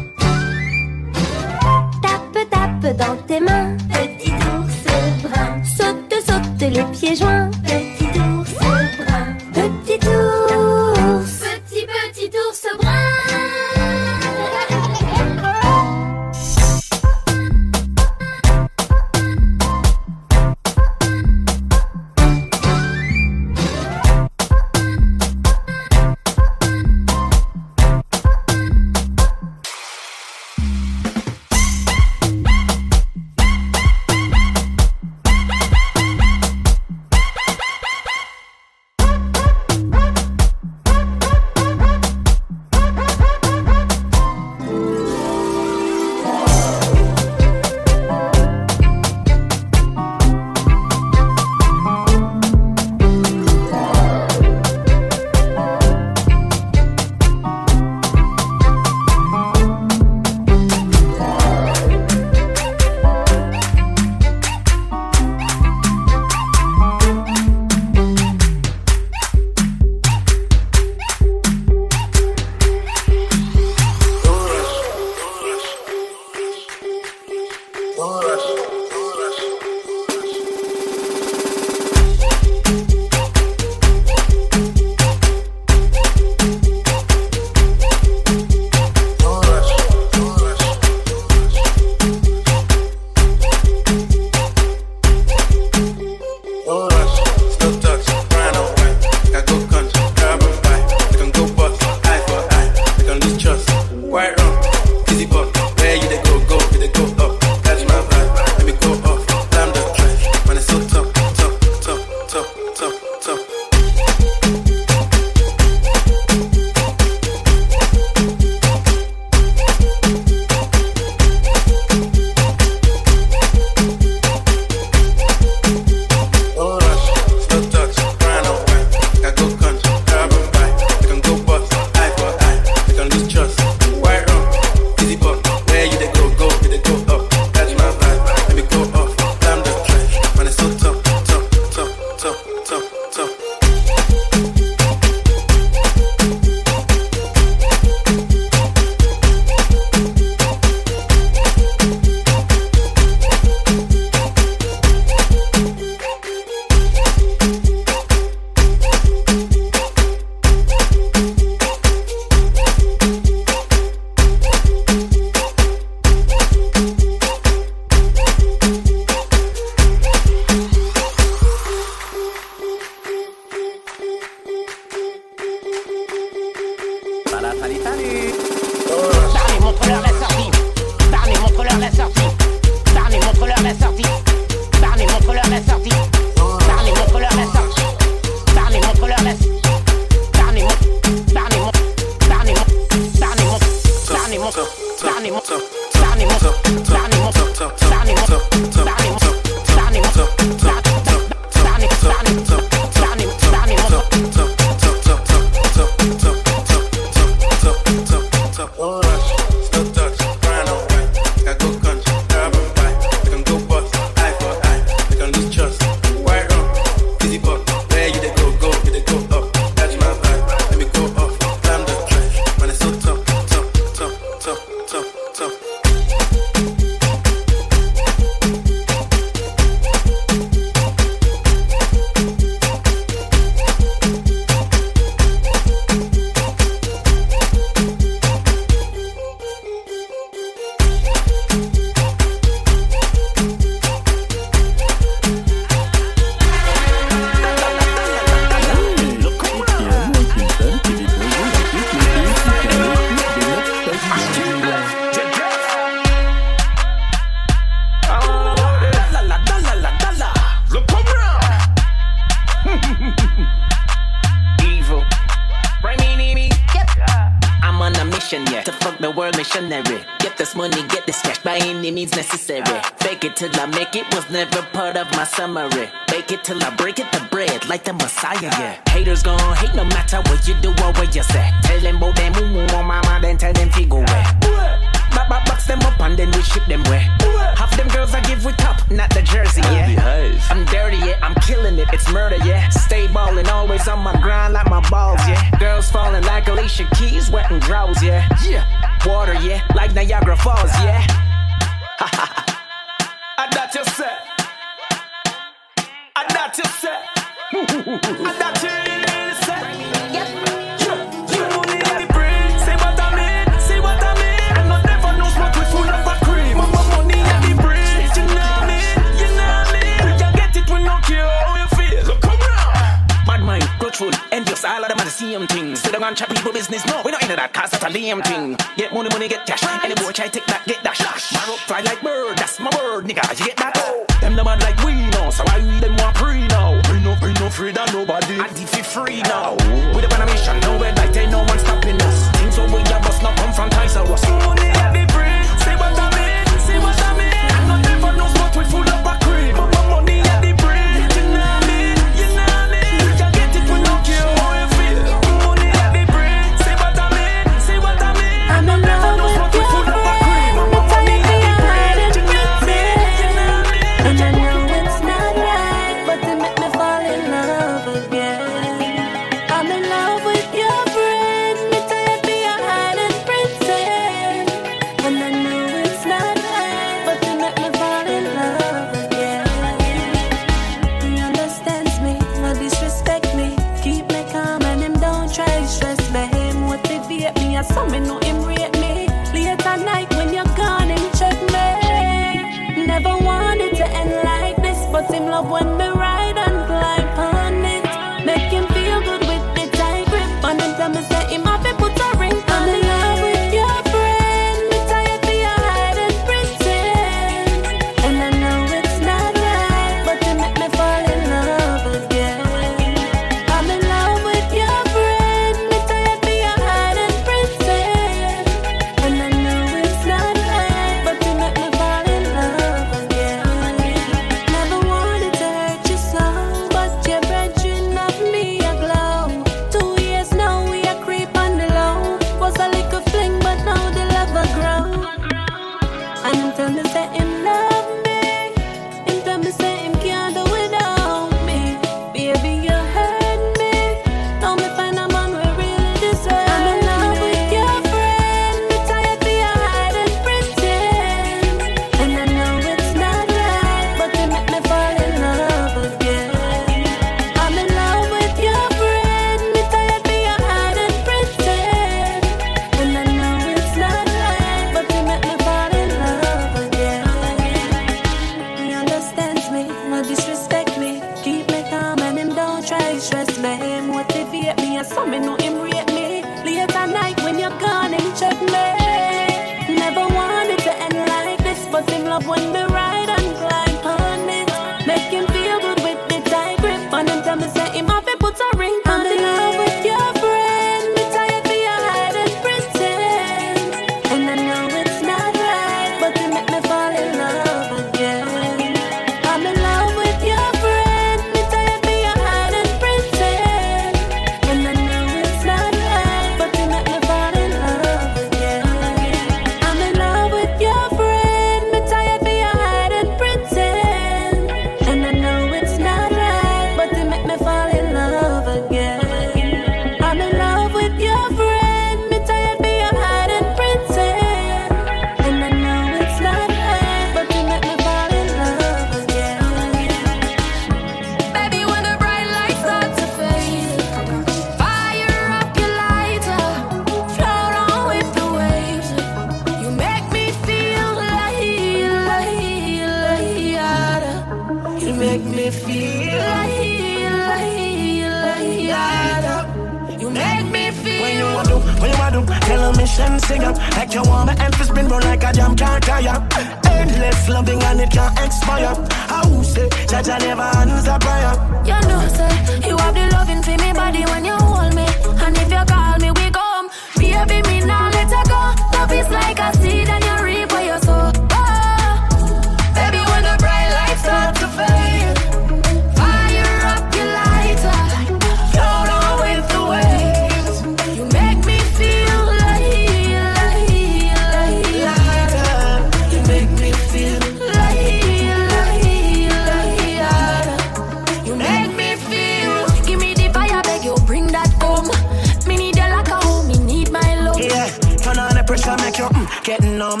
down.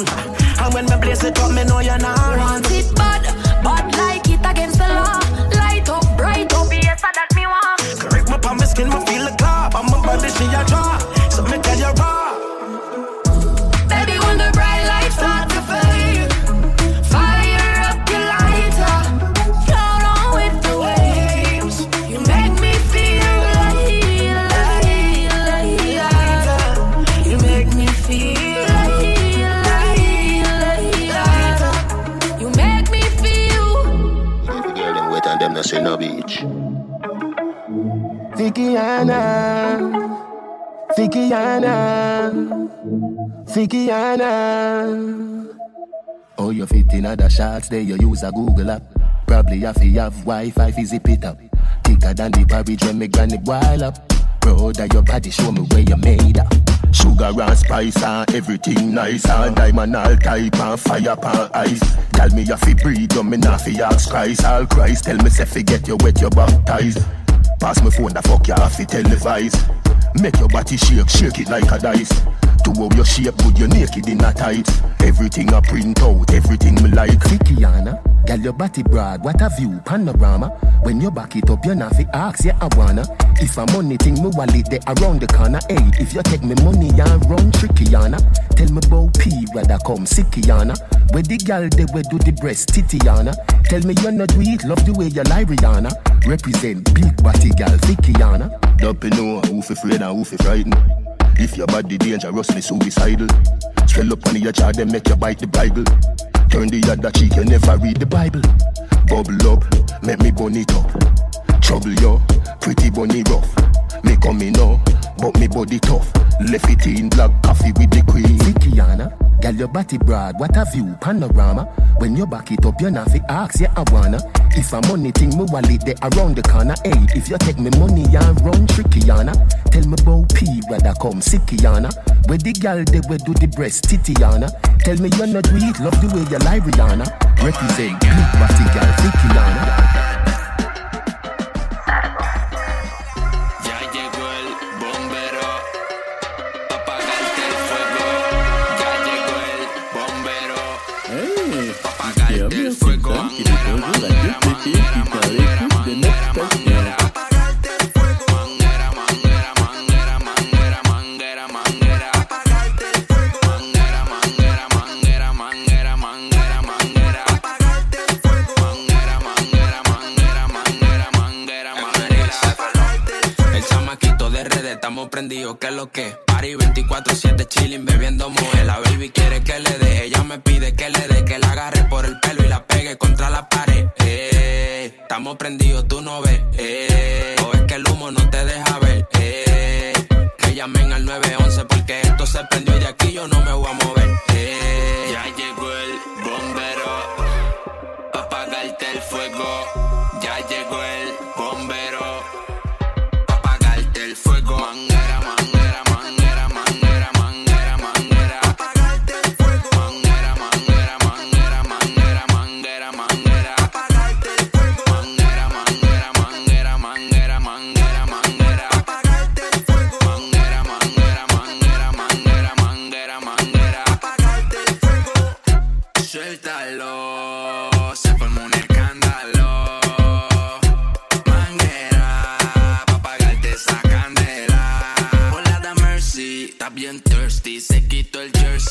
And when me place it up, me know you're not around. Them not say no beach. Fikiana, Fikiana, Fikiana. Oh, you fit in other shots there, you use a Google app. Probably have to have Wi-Fi fi zip it up. Thicker than the porridge when me granny boil up. Proud of your body, show me where you made up. Sugar and spice and everything nice and diamond all type and fire pan ice. Tell me you fi breathe, you me not fi ask Christ. All Christ tell me say fi get you wet, you baptized. Pass me phone, the fuck you have to televise. Make your body shake, shake it like a dice. To how your shape good, you naked in a tight. Everything I print out, everything me like. Fikiana, girl your body broad, what a view, panorama. When you back it up, you're not fi ask, yeah I wanna. If a money thing, me wallet there around the corner. Hey, if you take me money and run trickyana, tell me about P rather come sickyana. Where the girl they we do the breast titiana. Tell me you're not do love the way you lie Rihanna. Represent big body girl Fikiana. Don't you know who fi afraid and who fi frightened. If your body dangerously suicidal, swell up on your jaw, then make you bite the Bible. Turn the other cheek, you never read the Bible. Bubble up, make me bun it up. Trouble yo, pretty bunny rough. Me coming now, but me body tough. Left it in black coffee with the cream. Fikiana, girl your body broad, what a view, panorama. When you back it up, you're not fi ask, yeah I wanna. If a money thing, me wallet there around the corner. Hey, if you take me money and run trickyana, tell me about P rather come sickyana. Where the girl they we do the breast titiana. Tell me you're not do love the way you lie Rihanna. Represent big body girl Fikiana. Estamos prendidos, que es lo que. Party 24-7 chilling, bebiendo moe. La baby quiere que le dé, ella me pide que le dé, que la agarre por el pelo y la pegue contra la pared. Eh, estamos prendidos, tú no ves. Eh, o es que el humo no te deja ver. Eh, que llamen al 911 porque esto se prendió y de aquí yo no me voy a mover. Eh, ya llegó el bombero pa' apagarte el fuego. Ya llegó el bombero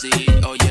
jersey. Oh yeah,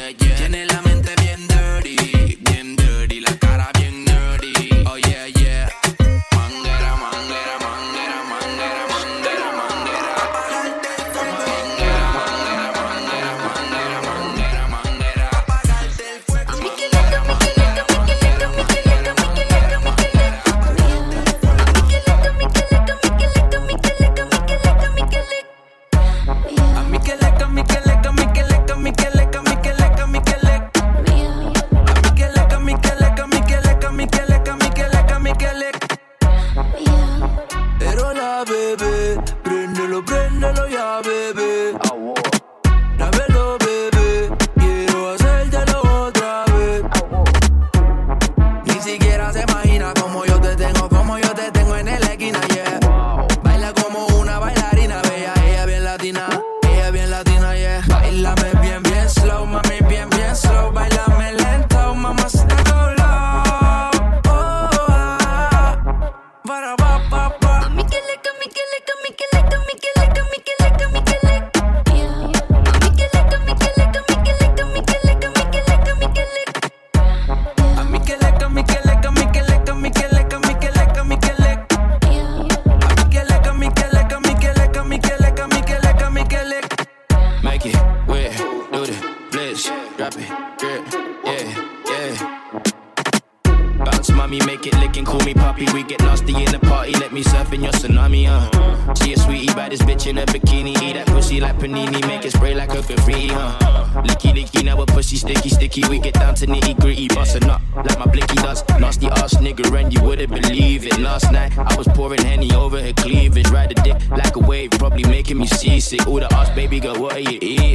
We get down to nitty gritty, bustin' up like my blicky does. Nasty ass nigga, and you wouldn't believe it. Last night I was pouring henny over her cleavage, ride a dick like a wave, probably making me seasick. All the ass baby girl, what are you eating?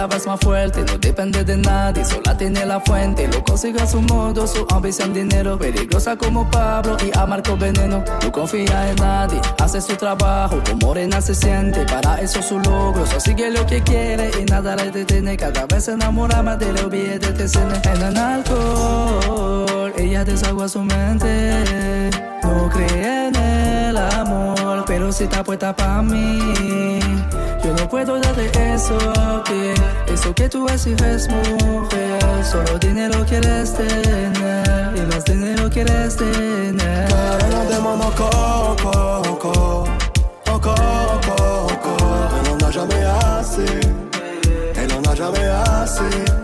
palabras más fuertes, no depende de nadie, sola tiene la fuente. Lo consigue a su modo, su ambición, dinero. Peligrosa como Pablo y a Marco Veneno. No confía en nadie, hace su trabajo, como morena se siente. Para eso su logro, so sigue lo que quiere y nada le detiene. Cada vez se enamora más de lo bien de TCN. En el alcohol, ella desagua su mente. No cree en el amor, pero si está puesta para mí. Yo no puedo darte eso a. Eso que tú exiges, mujer. Solo dinero quieres tener. Y más dinero quieres tener. Cadena de mano, coco, coco. Coco, coco. Él no n'a jamais assez. Él no n'a jamais assez.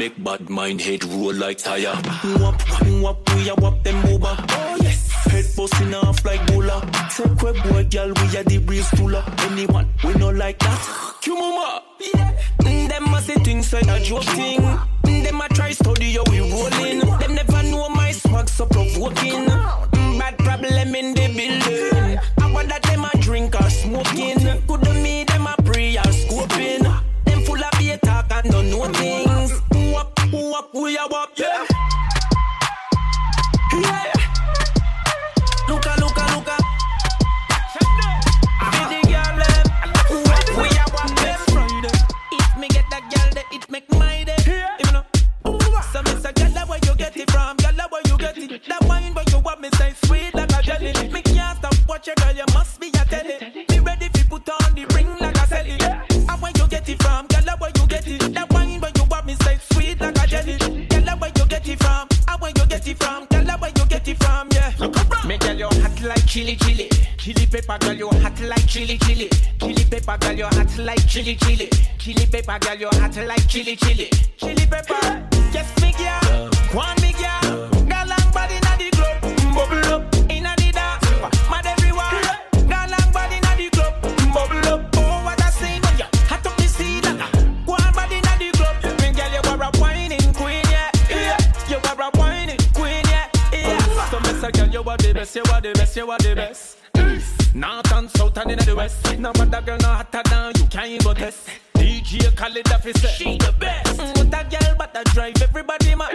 Make bad mind head roll like tire. Wap, wap, we a wap them over. Oh yes. Head busting off like bowler. Take web boy, girl, we a the real stooler. Anyone, we no like that. Q mama. Yeah. Mm, them a say things like a joke thing. Mm, them a try study how we rolling. Them never know my swag so provoking. Mm, bad problem in the building. We are up yeah. chili chili. Chili pepper girl, you hot like chili chili. Chili pepper girl, you hot like chili chili. Chili pepper girl, you hot like chili chili. Chili pepper, yes me girl, one me girl. Girl, long body na the club, bubble up. The best, you are the best, you are the best. East, north and south and in the west. No matter girl, no hotter than you can't go test. DJ Khaled off his she the best. Mm, What a girl, but I drive everybody mad.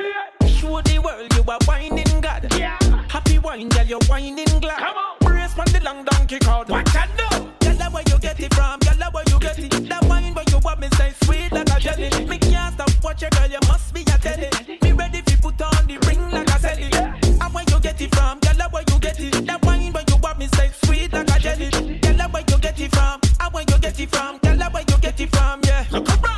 Show the world you are whining God. Yeah. Happy wine, girl, you're whining glad. Come on, brace from the long donkey cord. What I know? Girl, where you get it from? Girl, where you get it? That wine where you want me say sweet like a jelly. Me can't stop watch you, girl, you must be a telly. Me ready fi put on the ring like a celly. And where you get it from? Get it from? Girl, that where you get it from? Yeah. Look around.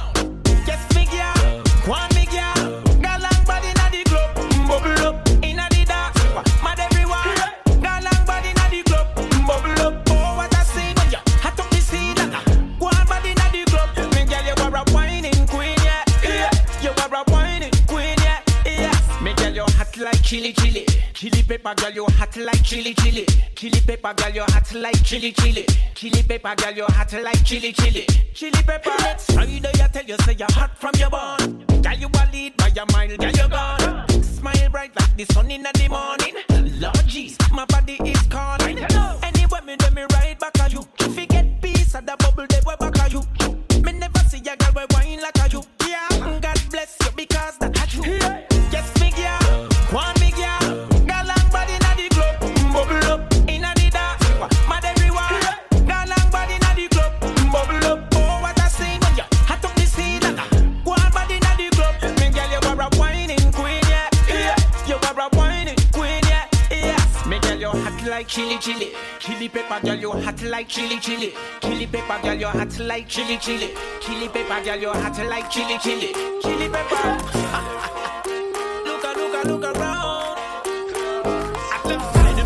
Chili chili. Chili pepper girl, you hot like chili chili. Chili pepper girl, you hot like chili chili. Chili pepper girl, you hot like chili chili. Chili pepper. Friday, I tell you, say you're hot from your born. Girl, you a lead by your mile, girl, you gone. Smile bright like the sun in the morning. Lord jeez, my body is calling. Anyway, me do me right back at you. If you get peace at the chili chili. Chili pepper girl, you hot like chili chili. Chili pepper girl, you hot like chili chili. Chili pepper girl, you hot like chili chili. Chili pepper. look a look a look around.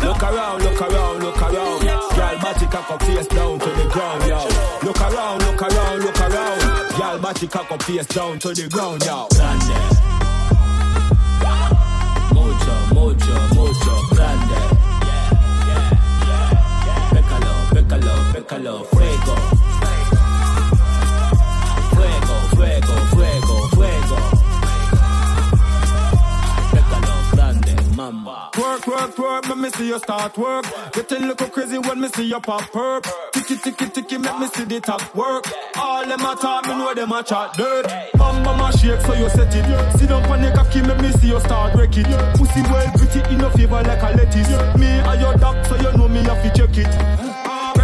Look around, look around, look around. Girl, body cock up face down to the ground, yo. Look around, look around, look around. Girl, body cock up face down to the ground, yo. Grande. Mucho, mucho, mucho, pécalo, pécalo, fuego. Fuego, fuego, fuego, fuego. Mamba. Work, work, work, let me see you start work. Get a little crazy when me see you pop perp. Ticky, ticky, ticky, make me see the top work. All them a talk, know them a chat dirt. Bam, bam, a shake, so you set it. Sit down on the cocky, make me see you start wreck it. Pussy well pretty, in a favor like a lettuce. Me and your doc, so you know me have to check it.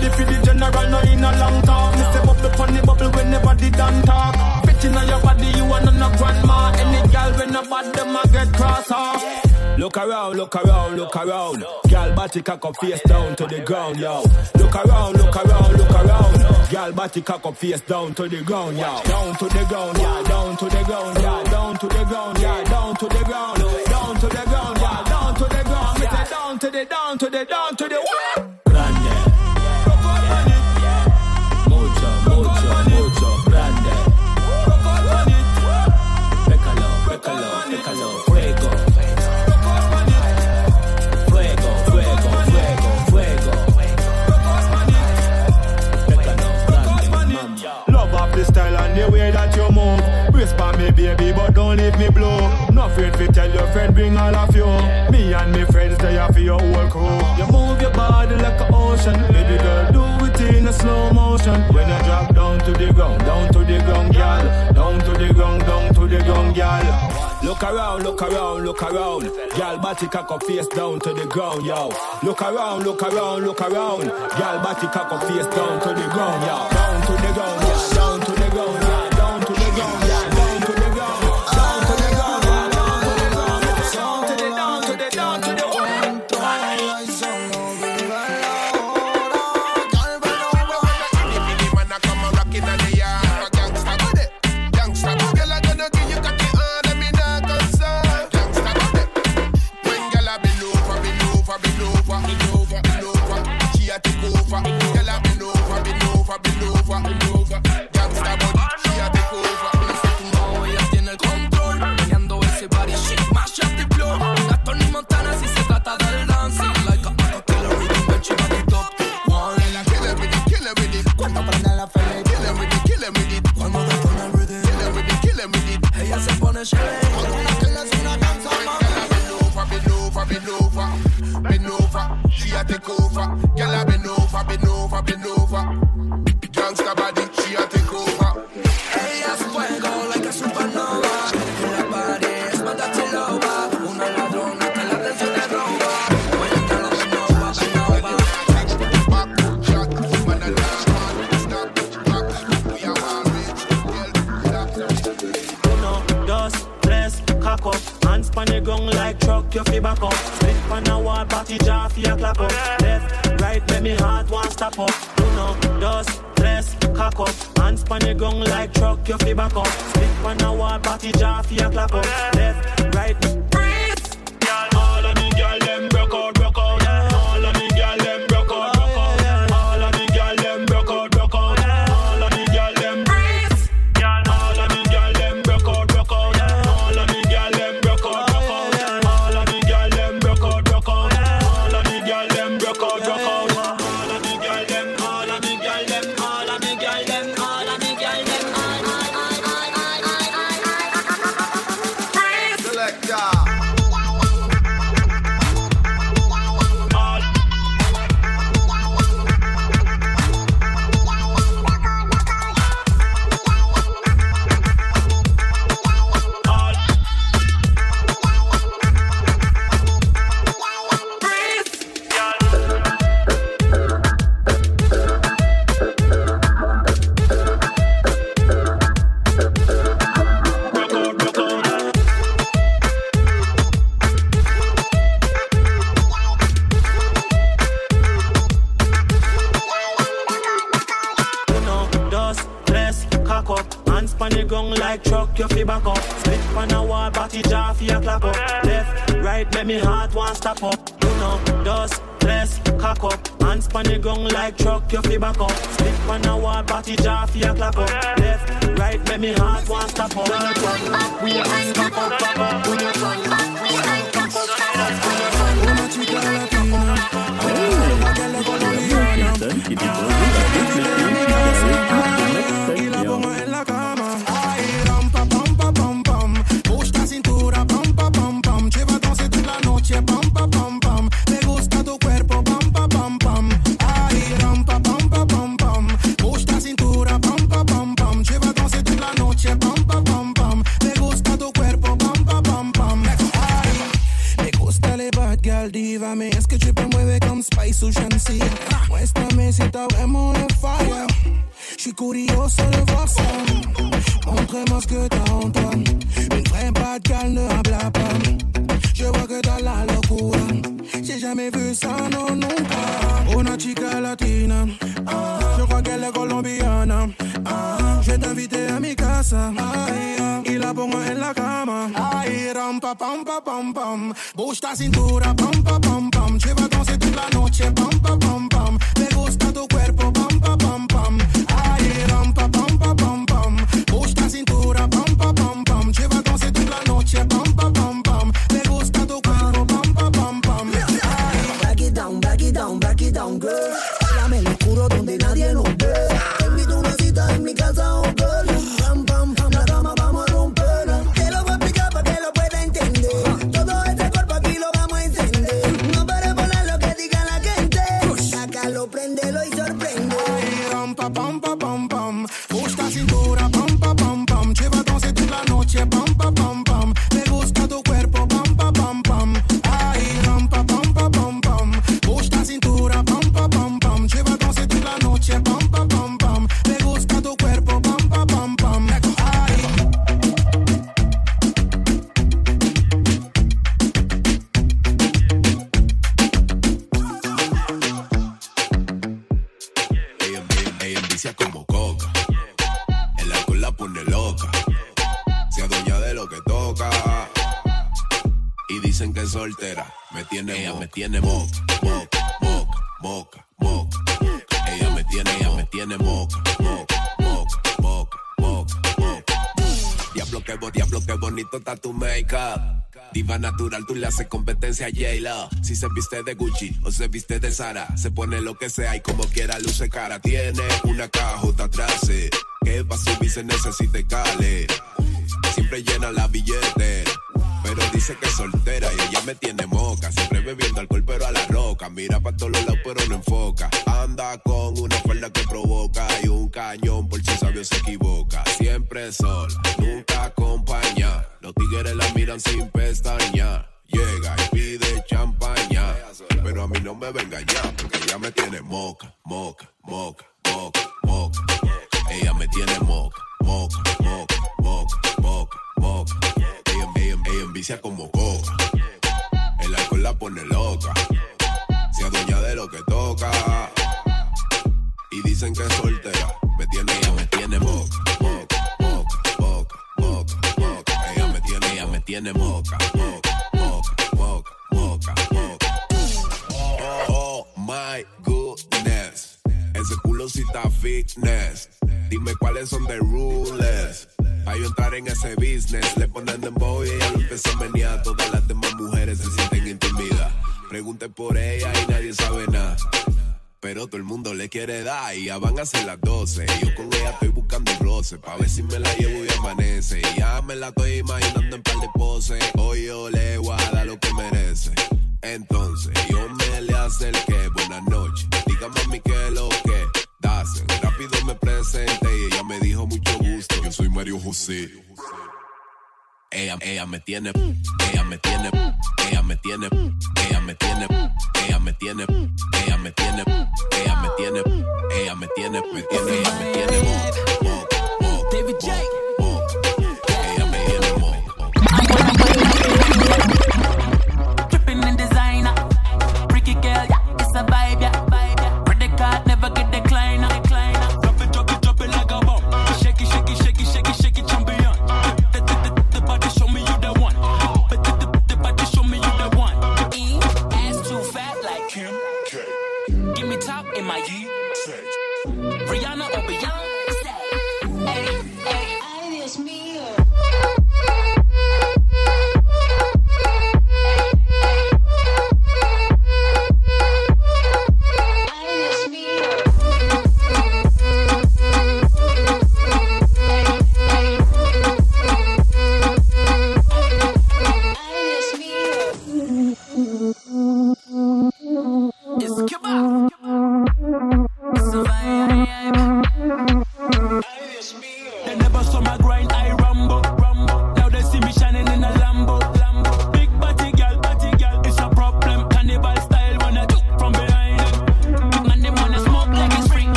Ready for the general, no in a long talk. Say bubble on the bubble whenever the done talk. Fitting on your body, you are not a grandma. Any gal when a bad, them a get cross off. Look around, look around, look around. Girl, body cock up face down to the ground, yo. Look around, look around, look around. Girl, body cock up face down to the ground, yo. Down to the ground, yeah, down to the ground, yeah, down to the ground, yeah, down to the ground, down to the ground, yeah, down to the ground. Down to the, down to the, down to the Whisper me, baby, but don't leave me blue. No to tell your friend, bring all of you. Me and me friends, they are for your whole crew. You move your body like an ocean. Baby girl, do it in a slow motion. When you drop down to the ground, down to the ground, girl. Down to the ground, down to the ground, girl. Look around, look around, look around. Girl, body cock up face down to the ground, yo. Look around, look around, look around. Girl, body cock up face down to the ground, yo. Down to the ground, yeah, the shade. She a take over. sin a J-Lo. Si se viste de Gucci o se viste de Sara, se pone lo que sea y como quiera luce cara. Tiene una cajota atrás eh, que va a subir se necesite cale. Siempre llena la billete, pero dice que soltó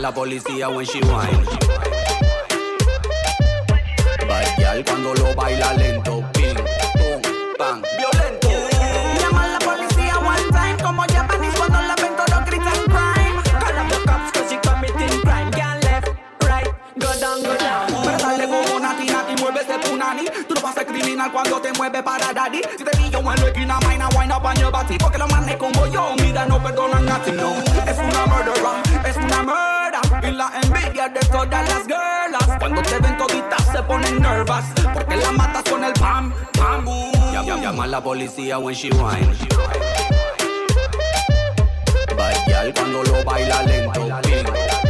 la policía when she whine. Bailar cuando lo baila lento, ping, pum, pam, violento. Llama la policía one time, como ya Japanese cuando la vento no gritan crime. Call up the cops cause she crime. Can left, right, go down, go down. Pero dale como Nati Nati, muévese punani. Tú no vas a criminal cuando te mueves para daddy. Si te pillo en la esquina, mine, wine up on your body. Porque los manes como yo, mira, no perdonan a ti, no. Es una murderer envidia de todas las girlas. Cuando te ven toditas se ponen nervas. Porque la matas con el pam, pam, boom. Llama, llama la policía when she whine. Bailar cuando lo baila lento, ping.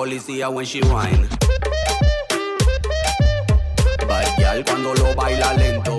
policía when she whine. Bad girl cuando lo baila lento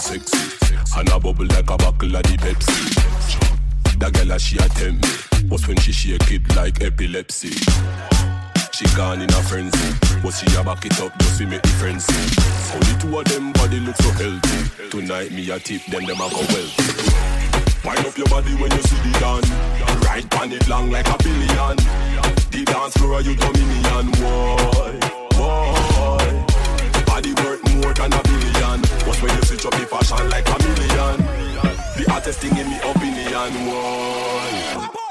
sexy. And a bubble like a buckle of the Pepsi. That girl she a me. Was when she shake it like epilepsy. She gone in a frenzy. But she a back it up just to make the friends. Only two of them body look so healthy. Tonight me a tip them them a go wealthy. Wind up your body when you see the dance. Right on it long like a billion. The dance floor you dominion. Why? Why? Body worth more than a billion. But when you switch up the fashion like a million. The hottest thing in me opinion. Boy.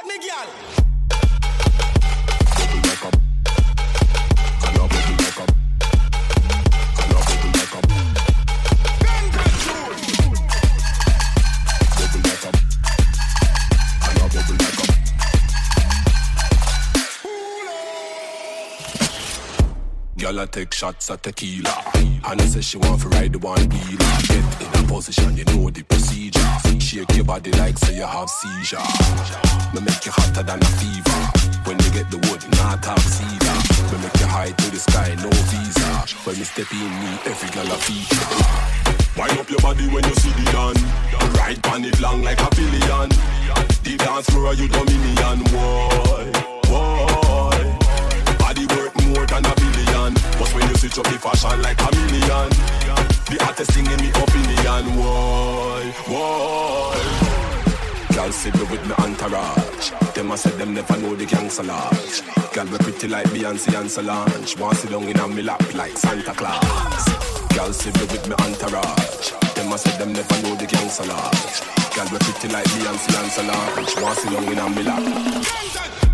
I take shots at tequila. And I say she want to ride the one wheeler. Get in a position, you know the procedure. Shake your body like say you have seizure. Me make you hotter than a fever. When you get the wood, not talk cedar. Me make you high to the sky, no visa. When me step in, me every girl a feature. Wind up your body when you see the dawn. Ride on it long like a billion. The dance floor you dominion, boy, boy. Body worth more than a billion. But when you switch up the fashion like a million, the hottest thing in me opinion, boy, boy. Girl sit me with me entourage. Them a said them never know the gangster lodge. Girl we pretty like Beyonce and Solange. Want sit down in a me lap like Santa Claus. Girl sit me with me entourage. Them a said them never know the gangster lodge. Girl we pretty like Beyonce and Solange. Want sit down in a me lap.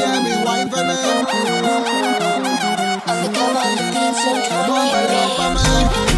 Yeah, me wine for them. I'm the color of the pants, so come on, baby.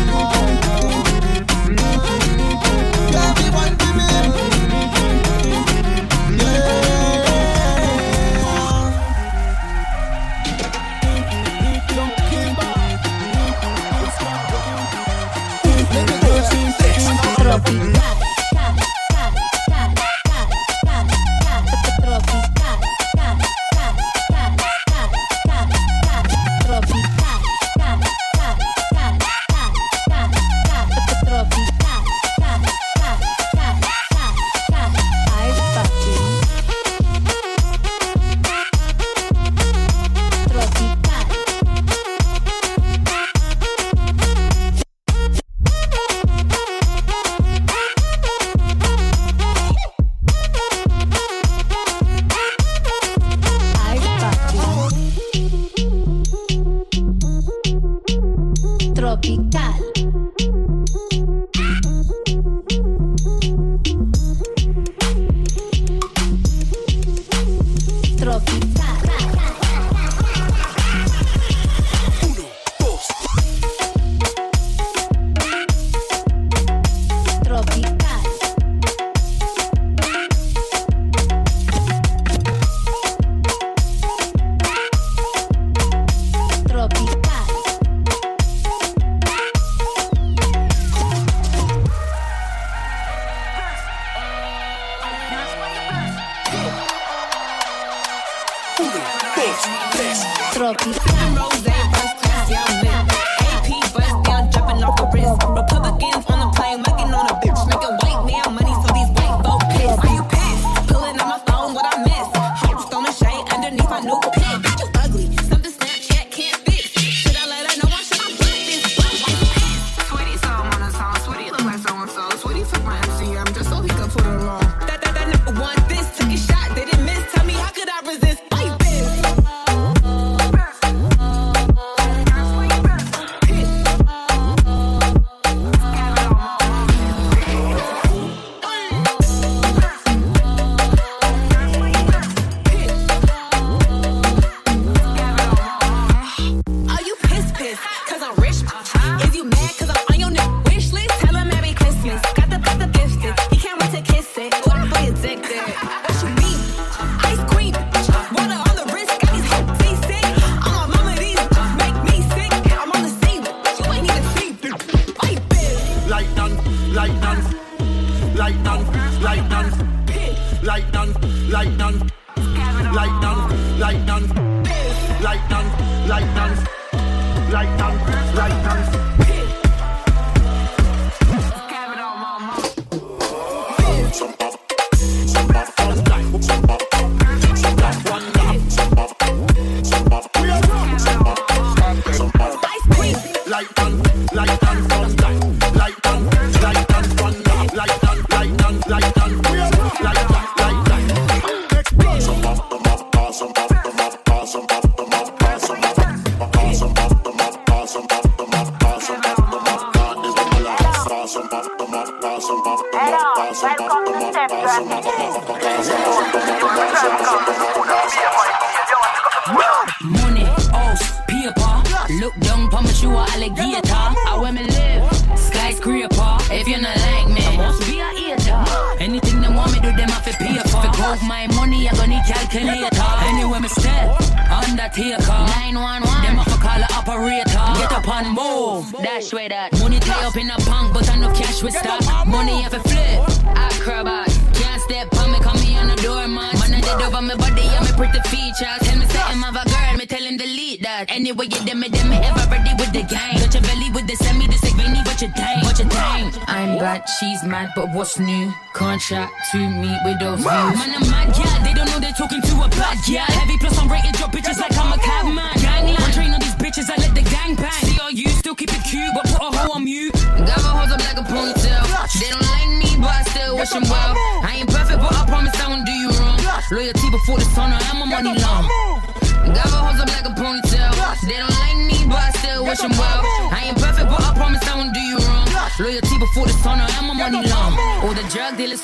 Contract to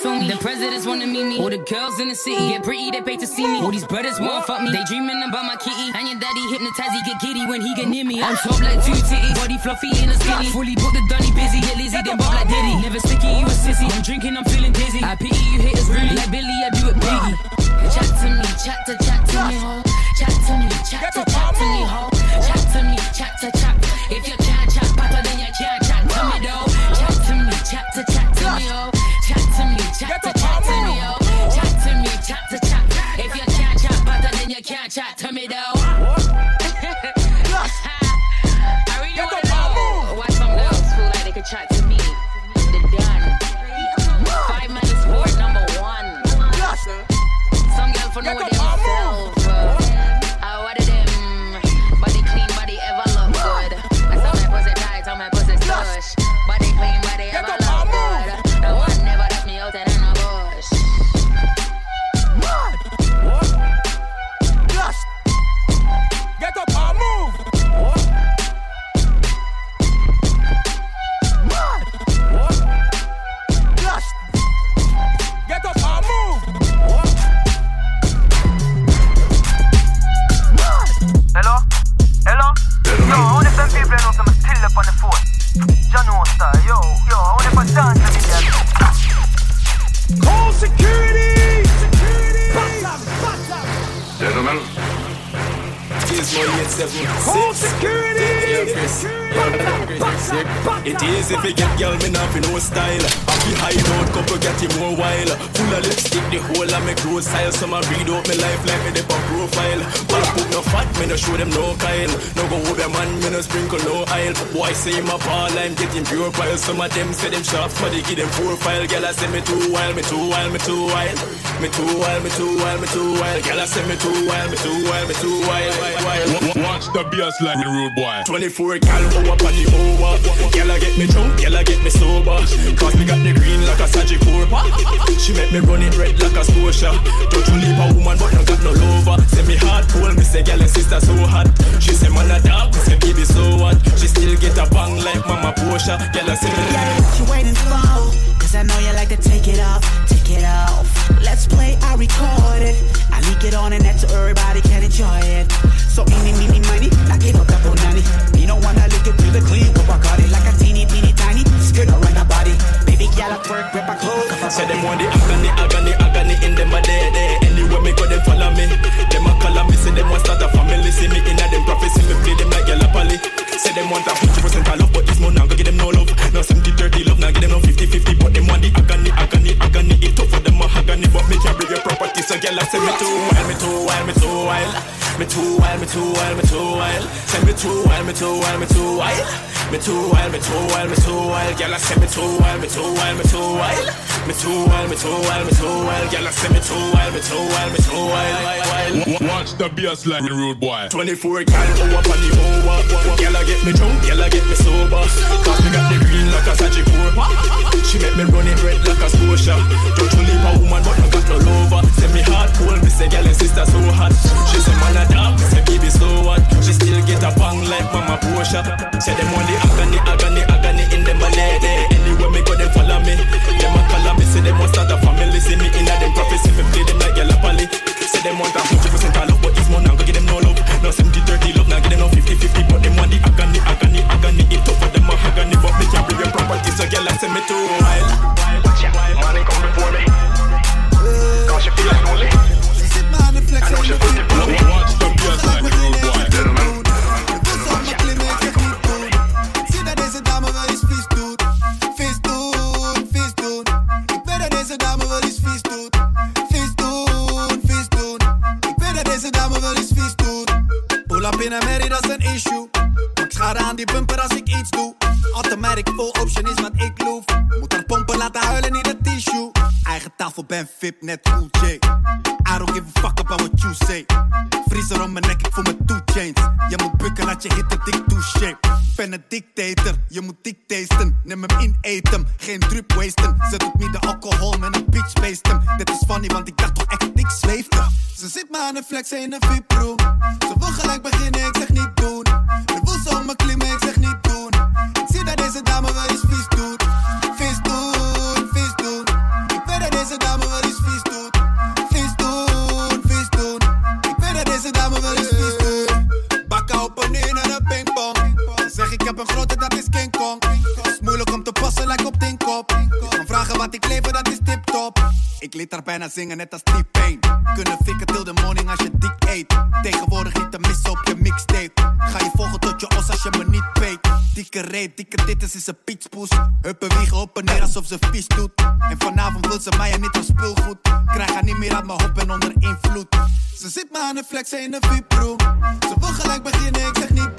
me, the presidents wanna meet me. All the girls in the city get pretty, they pay to see me. All these brothers wanna fuck me, they dreaming about my kitty. And your daddy hypnotize, he get giddy when he get near me. I'm top like two titties, body fluffy in a skinny. Fully booked the dunny busy, get Lizzy, then bob like Diddy. Never sticky, you a sissy. I'm drinking, I'm feeling dizzy. I pity you haters really like Billy, I do it biggie. Chat to me, chat to chat to me, ho. Chat to me, chat to chat of them say them sharp, but they give them profile. Girl I say me too wild, me too wild, me too wild. Me too wild, me too wild, me too wild. Girl I say me too wild, me too wild, me too wild. wild. Watch the bass like the rude boy. 24 gal go up on the over. Gal I get me drunk, gal I get me sober. Cause me got the green like a Sagicor. She make me run it red like a Scotia. Don't you leave a woman but no got no lover. Say me heart cold, me say gal and sister so hot. She say man a dog, me say baby so what. She still get a bang like mama Porsche. Gal I say me you waiting for? Cause I know you like to take it off, take it off. Let's play, I record it. I leak it on the net so everybody can enjoy it. So any, meeny, money, I give a couple nanny. You don't wanna lick it to the clean, but I got it like a teeny, teeny, tiny. Skirt around the body. Baby gal, I twerk, rip a clothes. Say them want the agony, agony, agony in them a day, day. Anywhere me go, them follow me. Them a call me, say them want start a family. See me in a them prophecy, me play them like yellow poly. Say them want a 50% of love, but this no now go give them no love. No 70-30 love, now give them no 50-50. But them want the agony, agony, agony. It tough for them a agony, but me can't bring your property. So girl, I say me too wild, me too wild, me too wild. Me too wild, me too wild, me too wild. Say me too wild, me too wild, me too wild. Me too wild, me too wild, me too wild. Girl, I say me too wild, me too wild, me too wild. Me too wild, me too wild, me too wild. Girl, I say me too wild, me too wild, me too wild. Watch the bass like the rude boy. 24 gal go up on the over. Girl, I get me drunk, girl, I get me sober. Cause me got the green like a Sagicor. She make me run it red like a Scotia. Don't you leave a woman, but no got no lover. Say me heart cold, me say girl and sister so hot. She say man a dog, me say baby so what? She still get a bang like mama Porsche. Say them want the agony, agony, agony in them belly. Anywhere me go, them them follow me. Them a call me, say them want start a family. See me in a them prophecy, me play them like yellow pally. Say them want a hundred percent of love, but it's more now go give them no love. No 70-30 love, now give them no 50-50, but them want the agony, agony, agony. It tough for them a agony, but me can't bring them property, so girl I send me too wild. Money come before me. Cause you feel lonely. I know she feel Een merrie, dat is een issue. Maak schade aan die bumper als ik iets doe. Automatic full option is wat ik loef. Moet haar pompen laten huilen, niet een tissue. Eigen tafel, ben VIP, net cool J. I don't give a fuck about what you say. Vriezer om mijn nek, ik voel me two chains. Je moet bukken, laat je hitte dik to shape. Ben een dictator, je moet dik tasten. Neem hem in, eet hem, geen drip wasten. Zet op me de alcohol met een bitch hem. Dit is funny, want ik dacht toch echt ik zweefde. Ze zit me aan de flex in een vibro. Ze wil gelijk beginnen, wat ik lever, dat is tip-top. Ik liet haar bijna zingen, net als T-Pain. Kunnen fikken till the morning als je dik eet. Tegenwoordig niet te missen op je mixtape. Ga je volgen tot je os als je me niet peet. Dikke reet, dikke titties is een pietspoes. Huppen wiegen op en neer alsof ze vies doet. En vanavond wil ze mij en niet als speelgoed. Krijg haar niet meer uit mijn hop en onder invloed. Ze zit me aan de flex in een vibro. Ze wil gelijk beginnen, ik zeg niet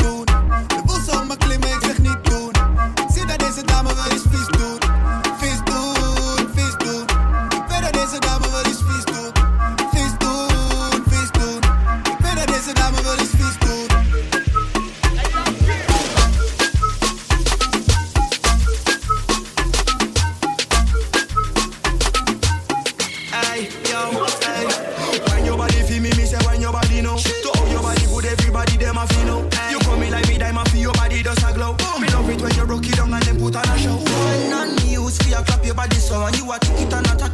it when you rock it down and then put on a show. One on me, use your clap your body so, and you a tick it and attack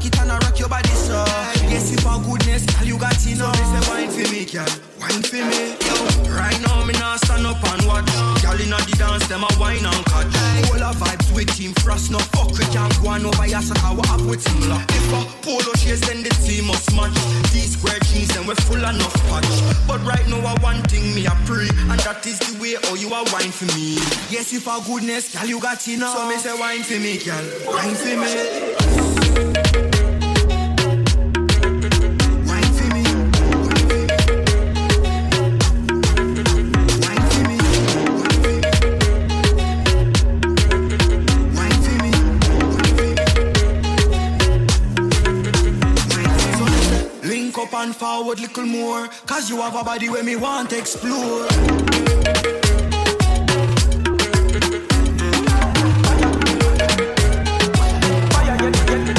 so. Yes, if for goodness, girl you got it. So say wine for me, girl, wine for me. Yo, right now me nah stand up and watch. Girl inna the dance, them a wine and catch. All a vibes with Team Frost, no fuck we can't go on over your sucker. What up with him lock? If a polo shades, then the team must match. These square jeans, then we full enough patch. But right now, I one thing me a pray, and that is the way how you are wine for me. Yes, if for goodness, girl, you got enough. So me say wine for me, girl, wine for me. Up and forward little more Cause you have a body where me want to explore We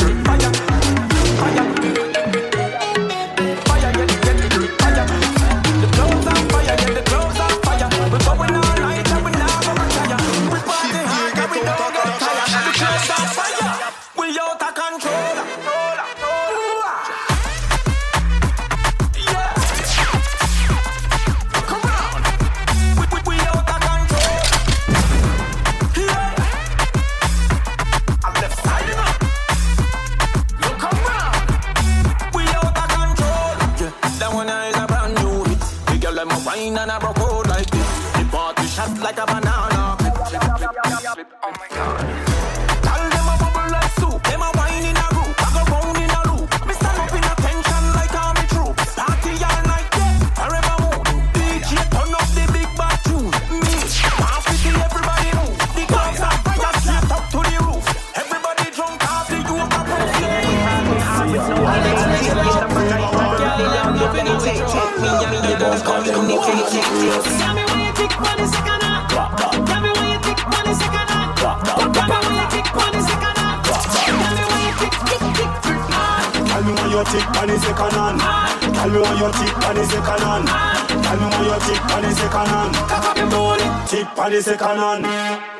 shot like a banana. Oh my god. Tell them a bubble like soup. Them a wine in a group. I go round in a loop. Me stand up in attention like troop. Party all night. Forever mood. DJ turn up the big bad tune. Me, half it till everybody move. The clubs are fire straight up to the roof. Everybody drunk off the you a proof. Tell me when you tick your tick on the second hand Tell me when your tick on the second hand Tell me when your tick on the second hand Cock up your booty Tick on the second hand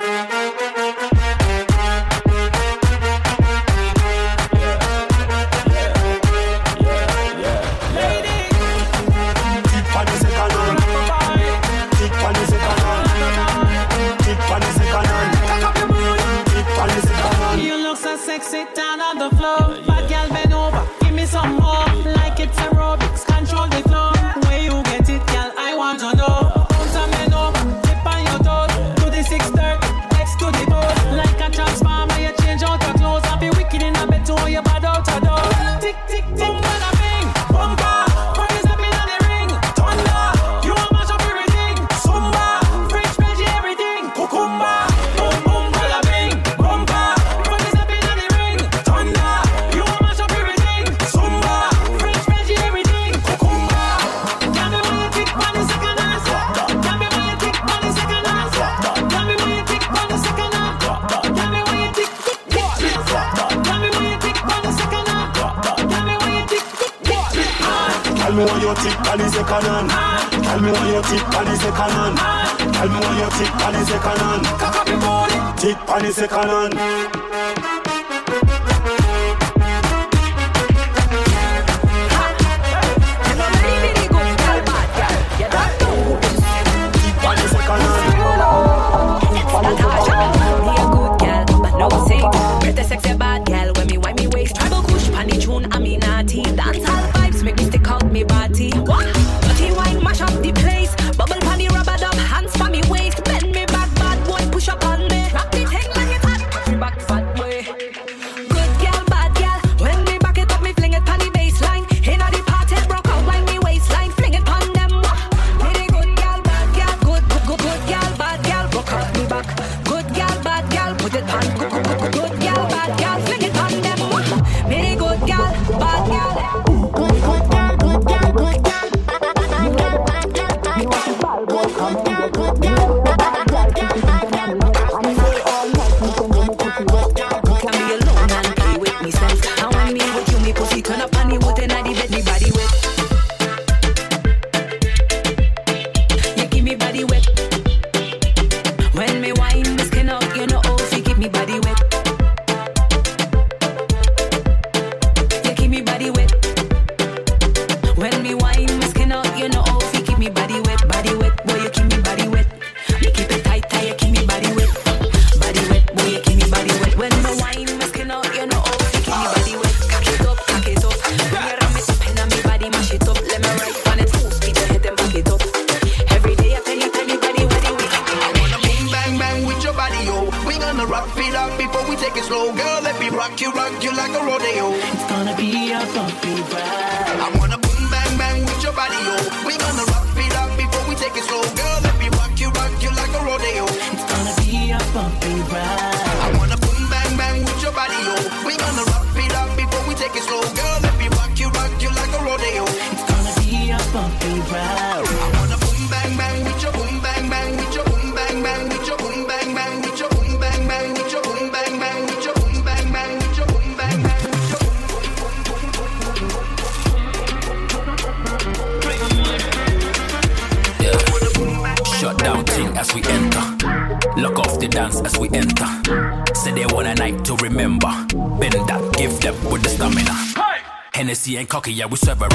lucky, yeah, we serve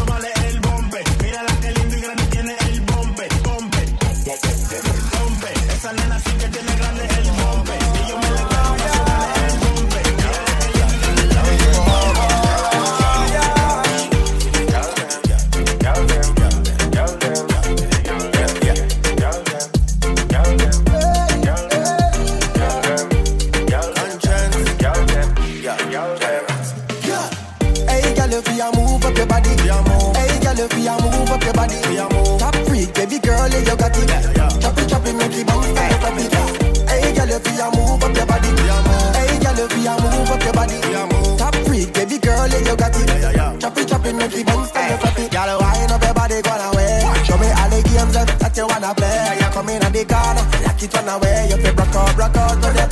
le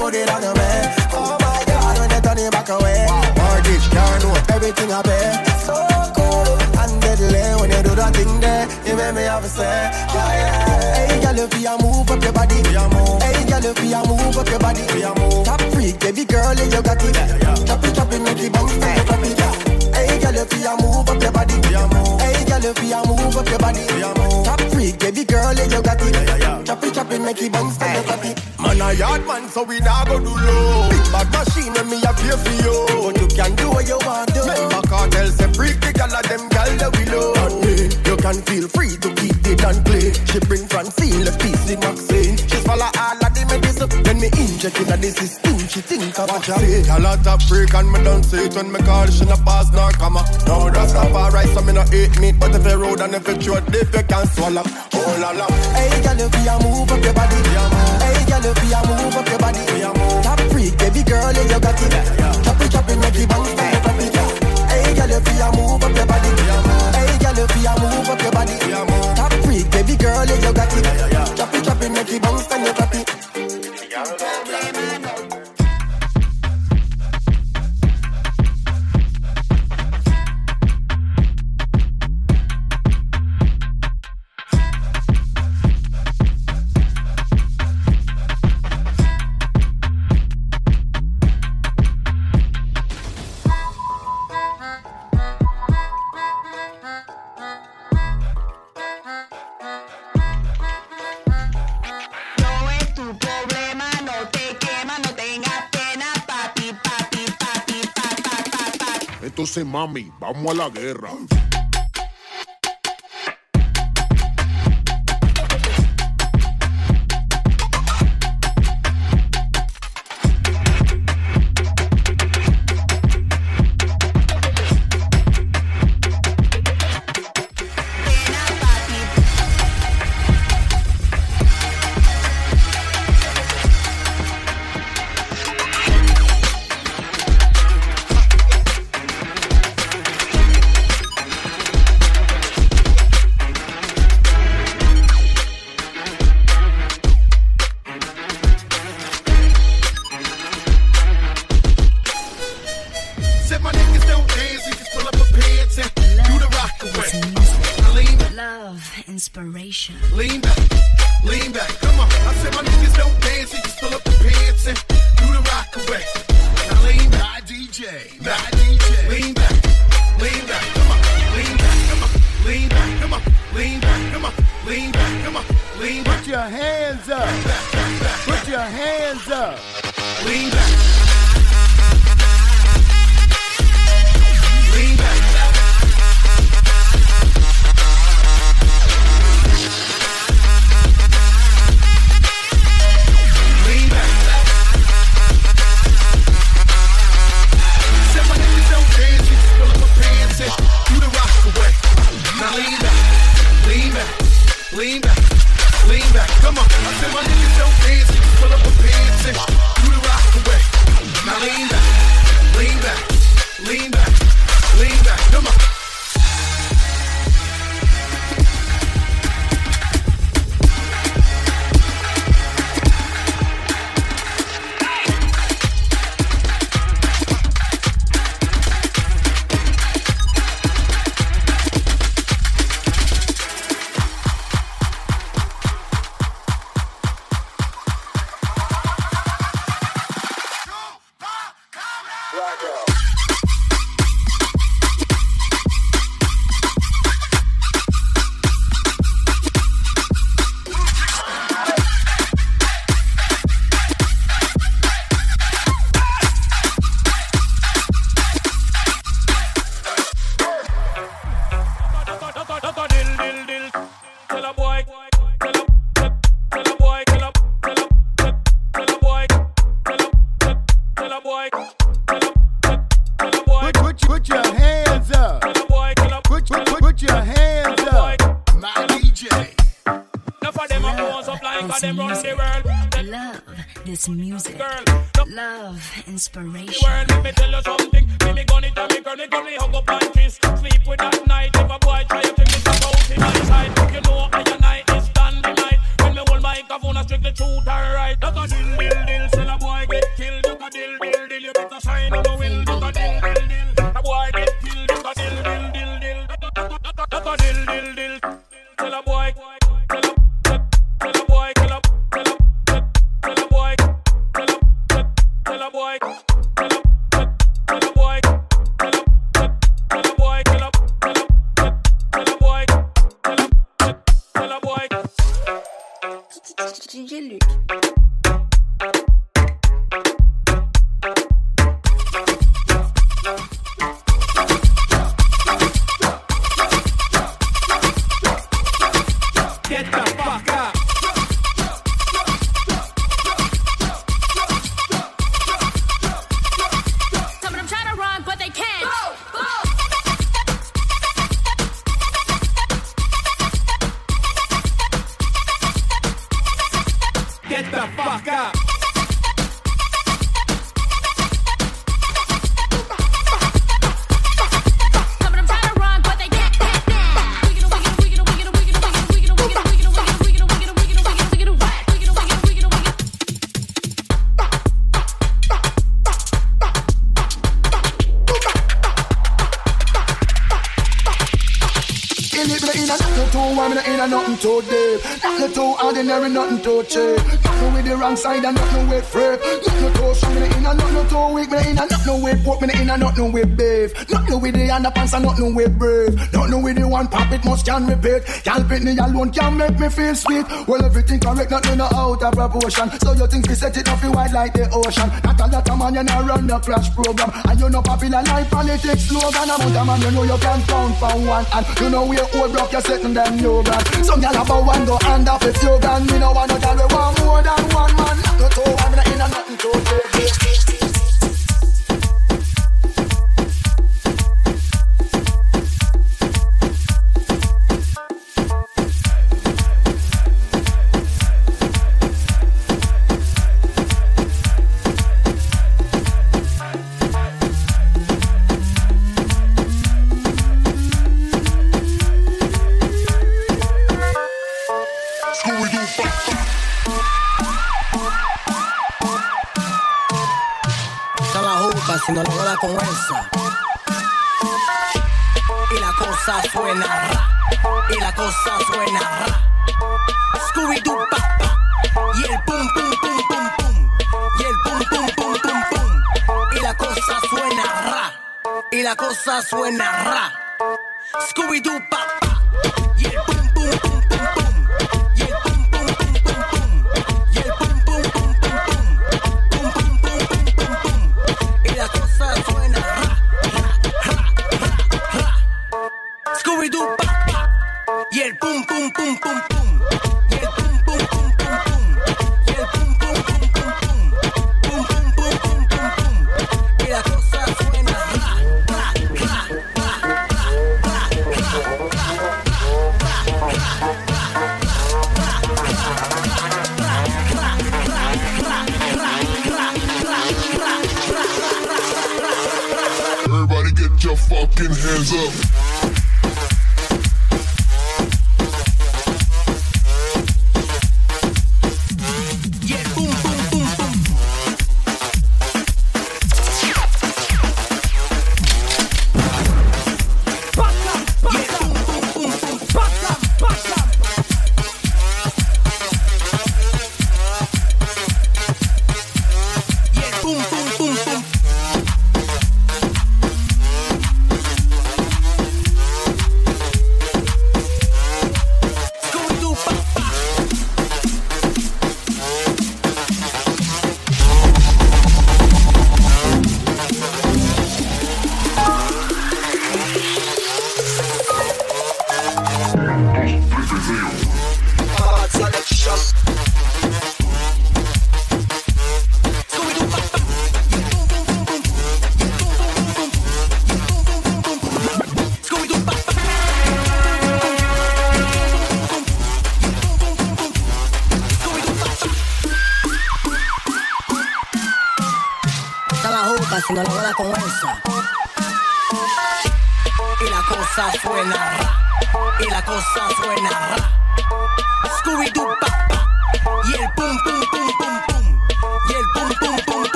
put it on your way. Oh my God, when they turn it back away. Mortgage, car note, everything I pay. So cool and deadly when you do that thing there. You make me have to say, yeah, yeah. Hey, girl, if you move up your body, hey, girl, if you move up your body, top freak, baby girl, yeah, you got it. Chop it, chop it, make it bounce, and drop it. Hey, girl, if you move up your body, hey, girl, if you move up your body, top freak, baby girl, yeah, you got it. Chop it, chop it, make it bounce, and drop it. Man a yard man, so we nah go do low. Big bad machine when me a pay for you. But you can do what you want to. Remember cartel say freak the gal of them gal that we love. You can feel free to keep it and play. She bring Francine, the piece in Maxine. She swallow all of the medicine. Then me inject in the system. She think of what say. A top freak and me done say it when me call she no pass nor comma. No that's not alright, so me no eat meat, but if you road and if you throat deep you can swallow. Oh la la. Hey, girl, if you move up your body. Hey, girl, you move up your body. Top freak, baby girl, yeah, you got it. Chop it, chop it, make it bounce, drop it. Hey, girl, you move up your body. Hey, girl, you move up your body. Top freak, baby girl, yeah, you got it. Chop it, chop it, make it bounce, drop it. Mami, vamos a la guerra. ordinary, nothing to check. Nothing with the wrong side and nothing with free. Nothing to show me the a not no two week, me in a not no way Put me in a not no way beef. Not no with the underpants, and not no way brave. Not no with the one pop it must can repeat. Y'all pit me alone can make me feel sweet. Well everything correct, not no out of proportion. So you think we set it up you wide like the ocean. Not a lot of man you not run the crash program, and you know popular life politics slogan. Amount of man you know you can count for one, and you know we old block you setting them new brand. Some gyal about one go and up a few grand. Me no want no gyal we want more than one man. Not no two, I'm not in a nothing to take.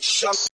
Hard selection.